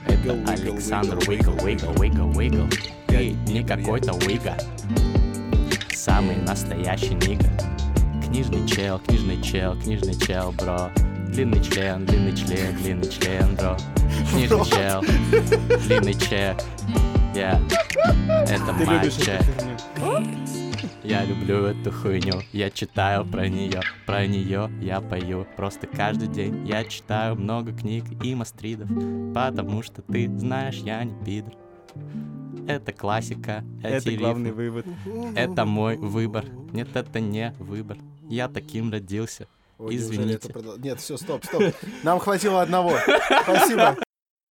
Это Александр wiggle, Wiggle, Wiggle, Wiggle. Ты не какой-то Вига. Самый настоящий нига. Книжный чел, книжный чел, книжный чел, бро. Длинный член, длинный член, длинный член, бро. Книжный чел, длинный чек. Я. Это мой херню? Я люблю эту хуйню, я читаю про нее, про нее я пою. Просто каждый день я читаю много книг и мастридов, потому что ты знаешь, я не пидор. Это классика, Это главный рифмы. вывод. Это мой выбор. Нет, это не выбор. Я таким родился. Ой, Извините. это продол- Нет, все, стоп, стоп. Нам хватило одного. Спасибо.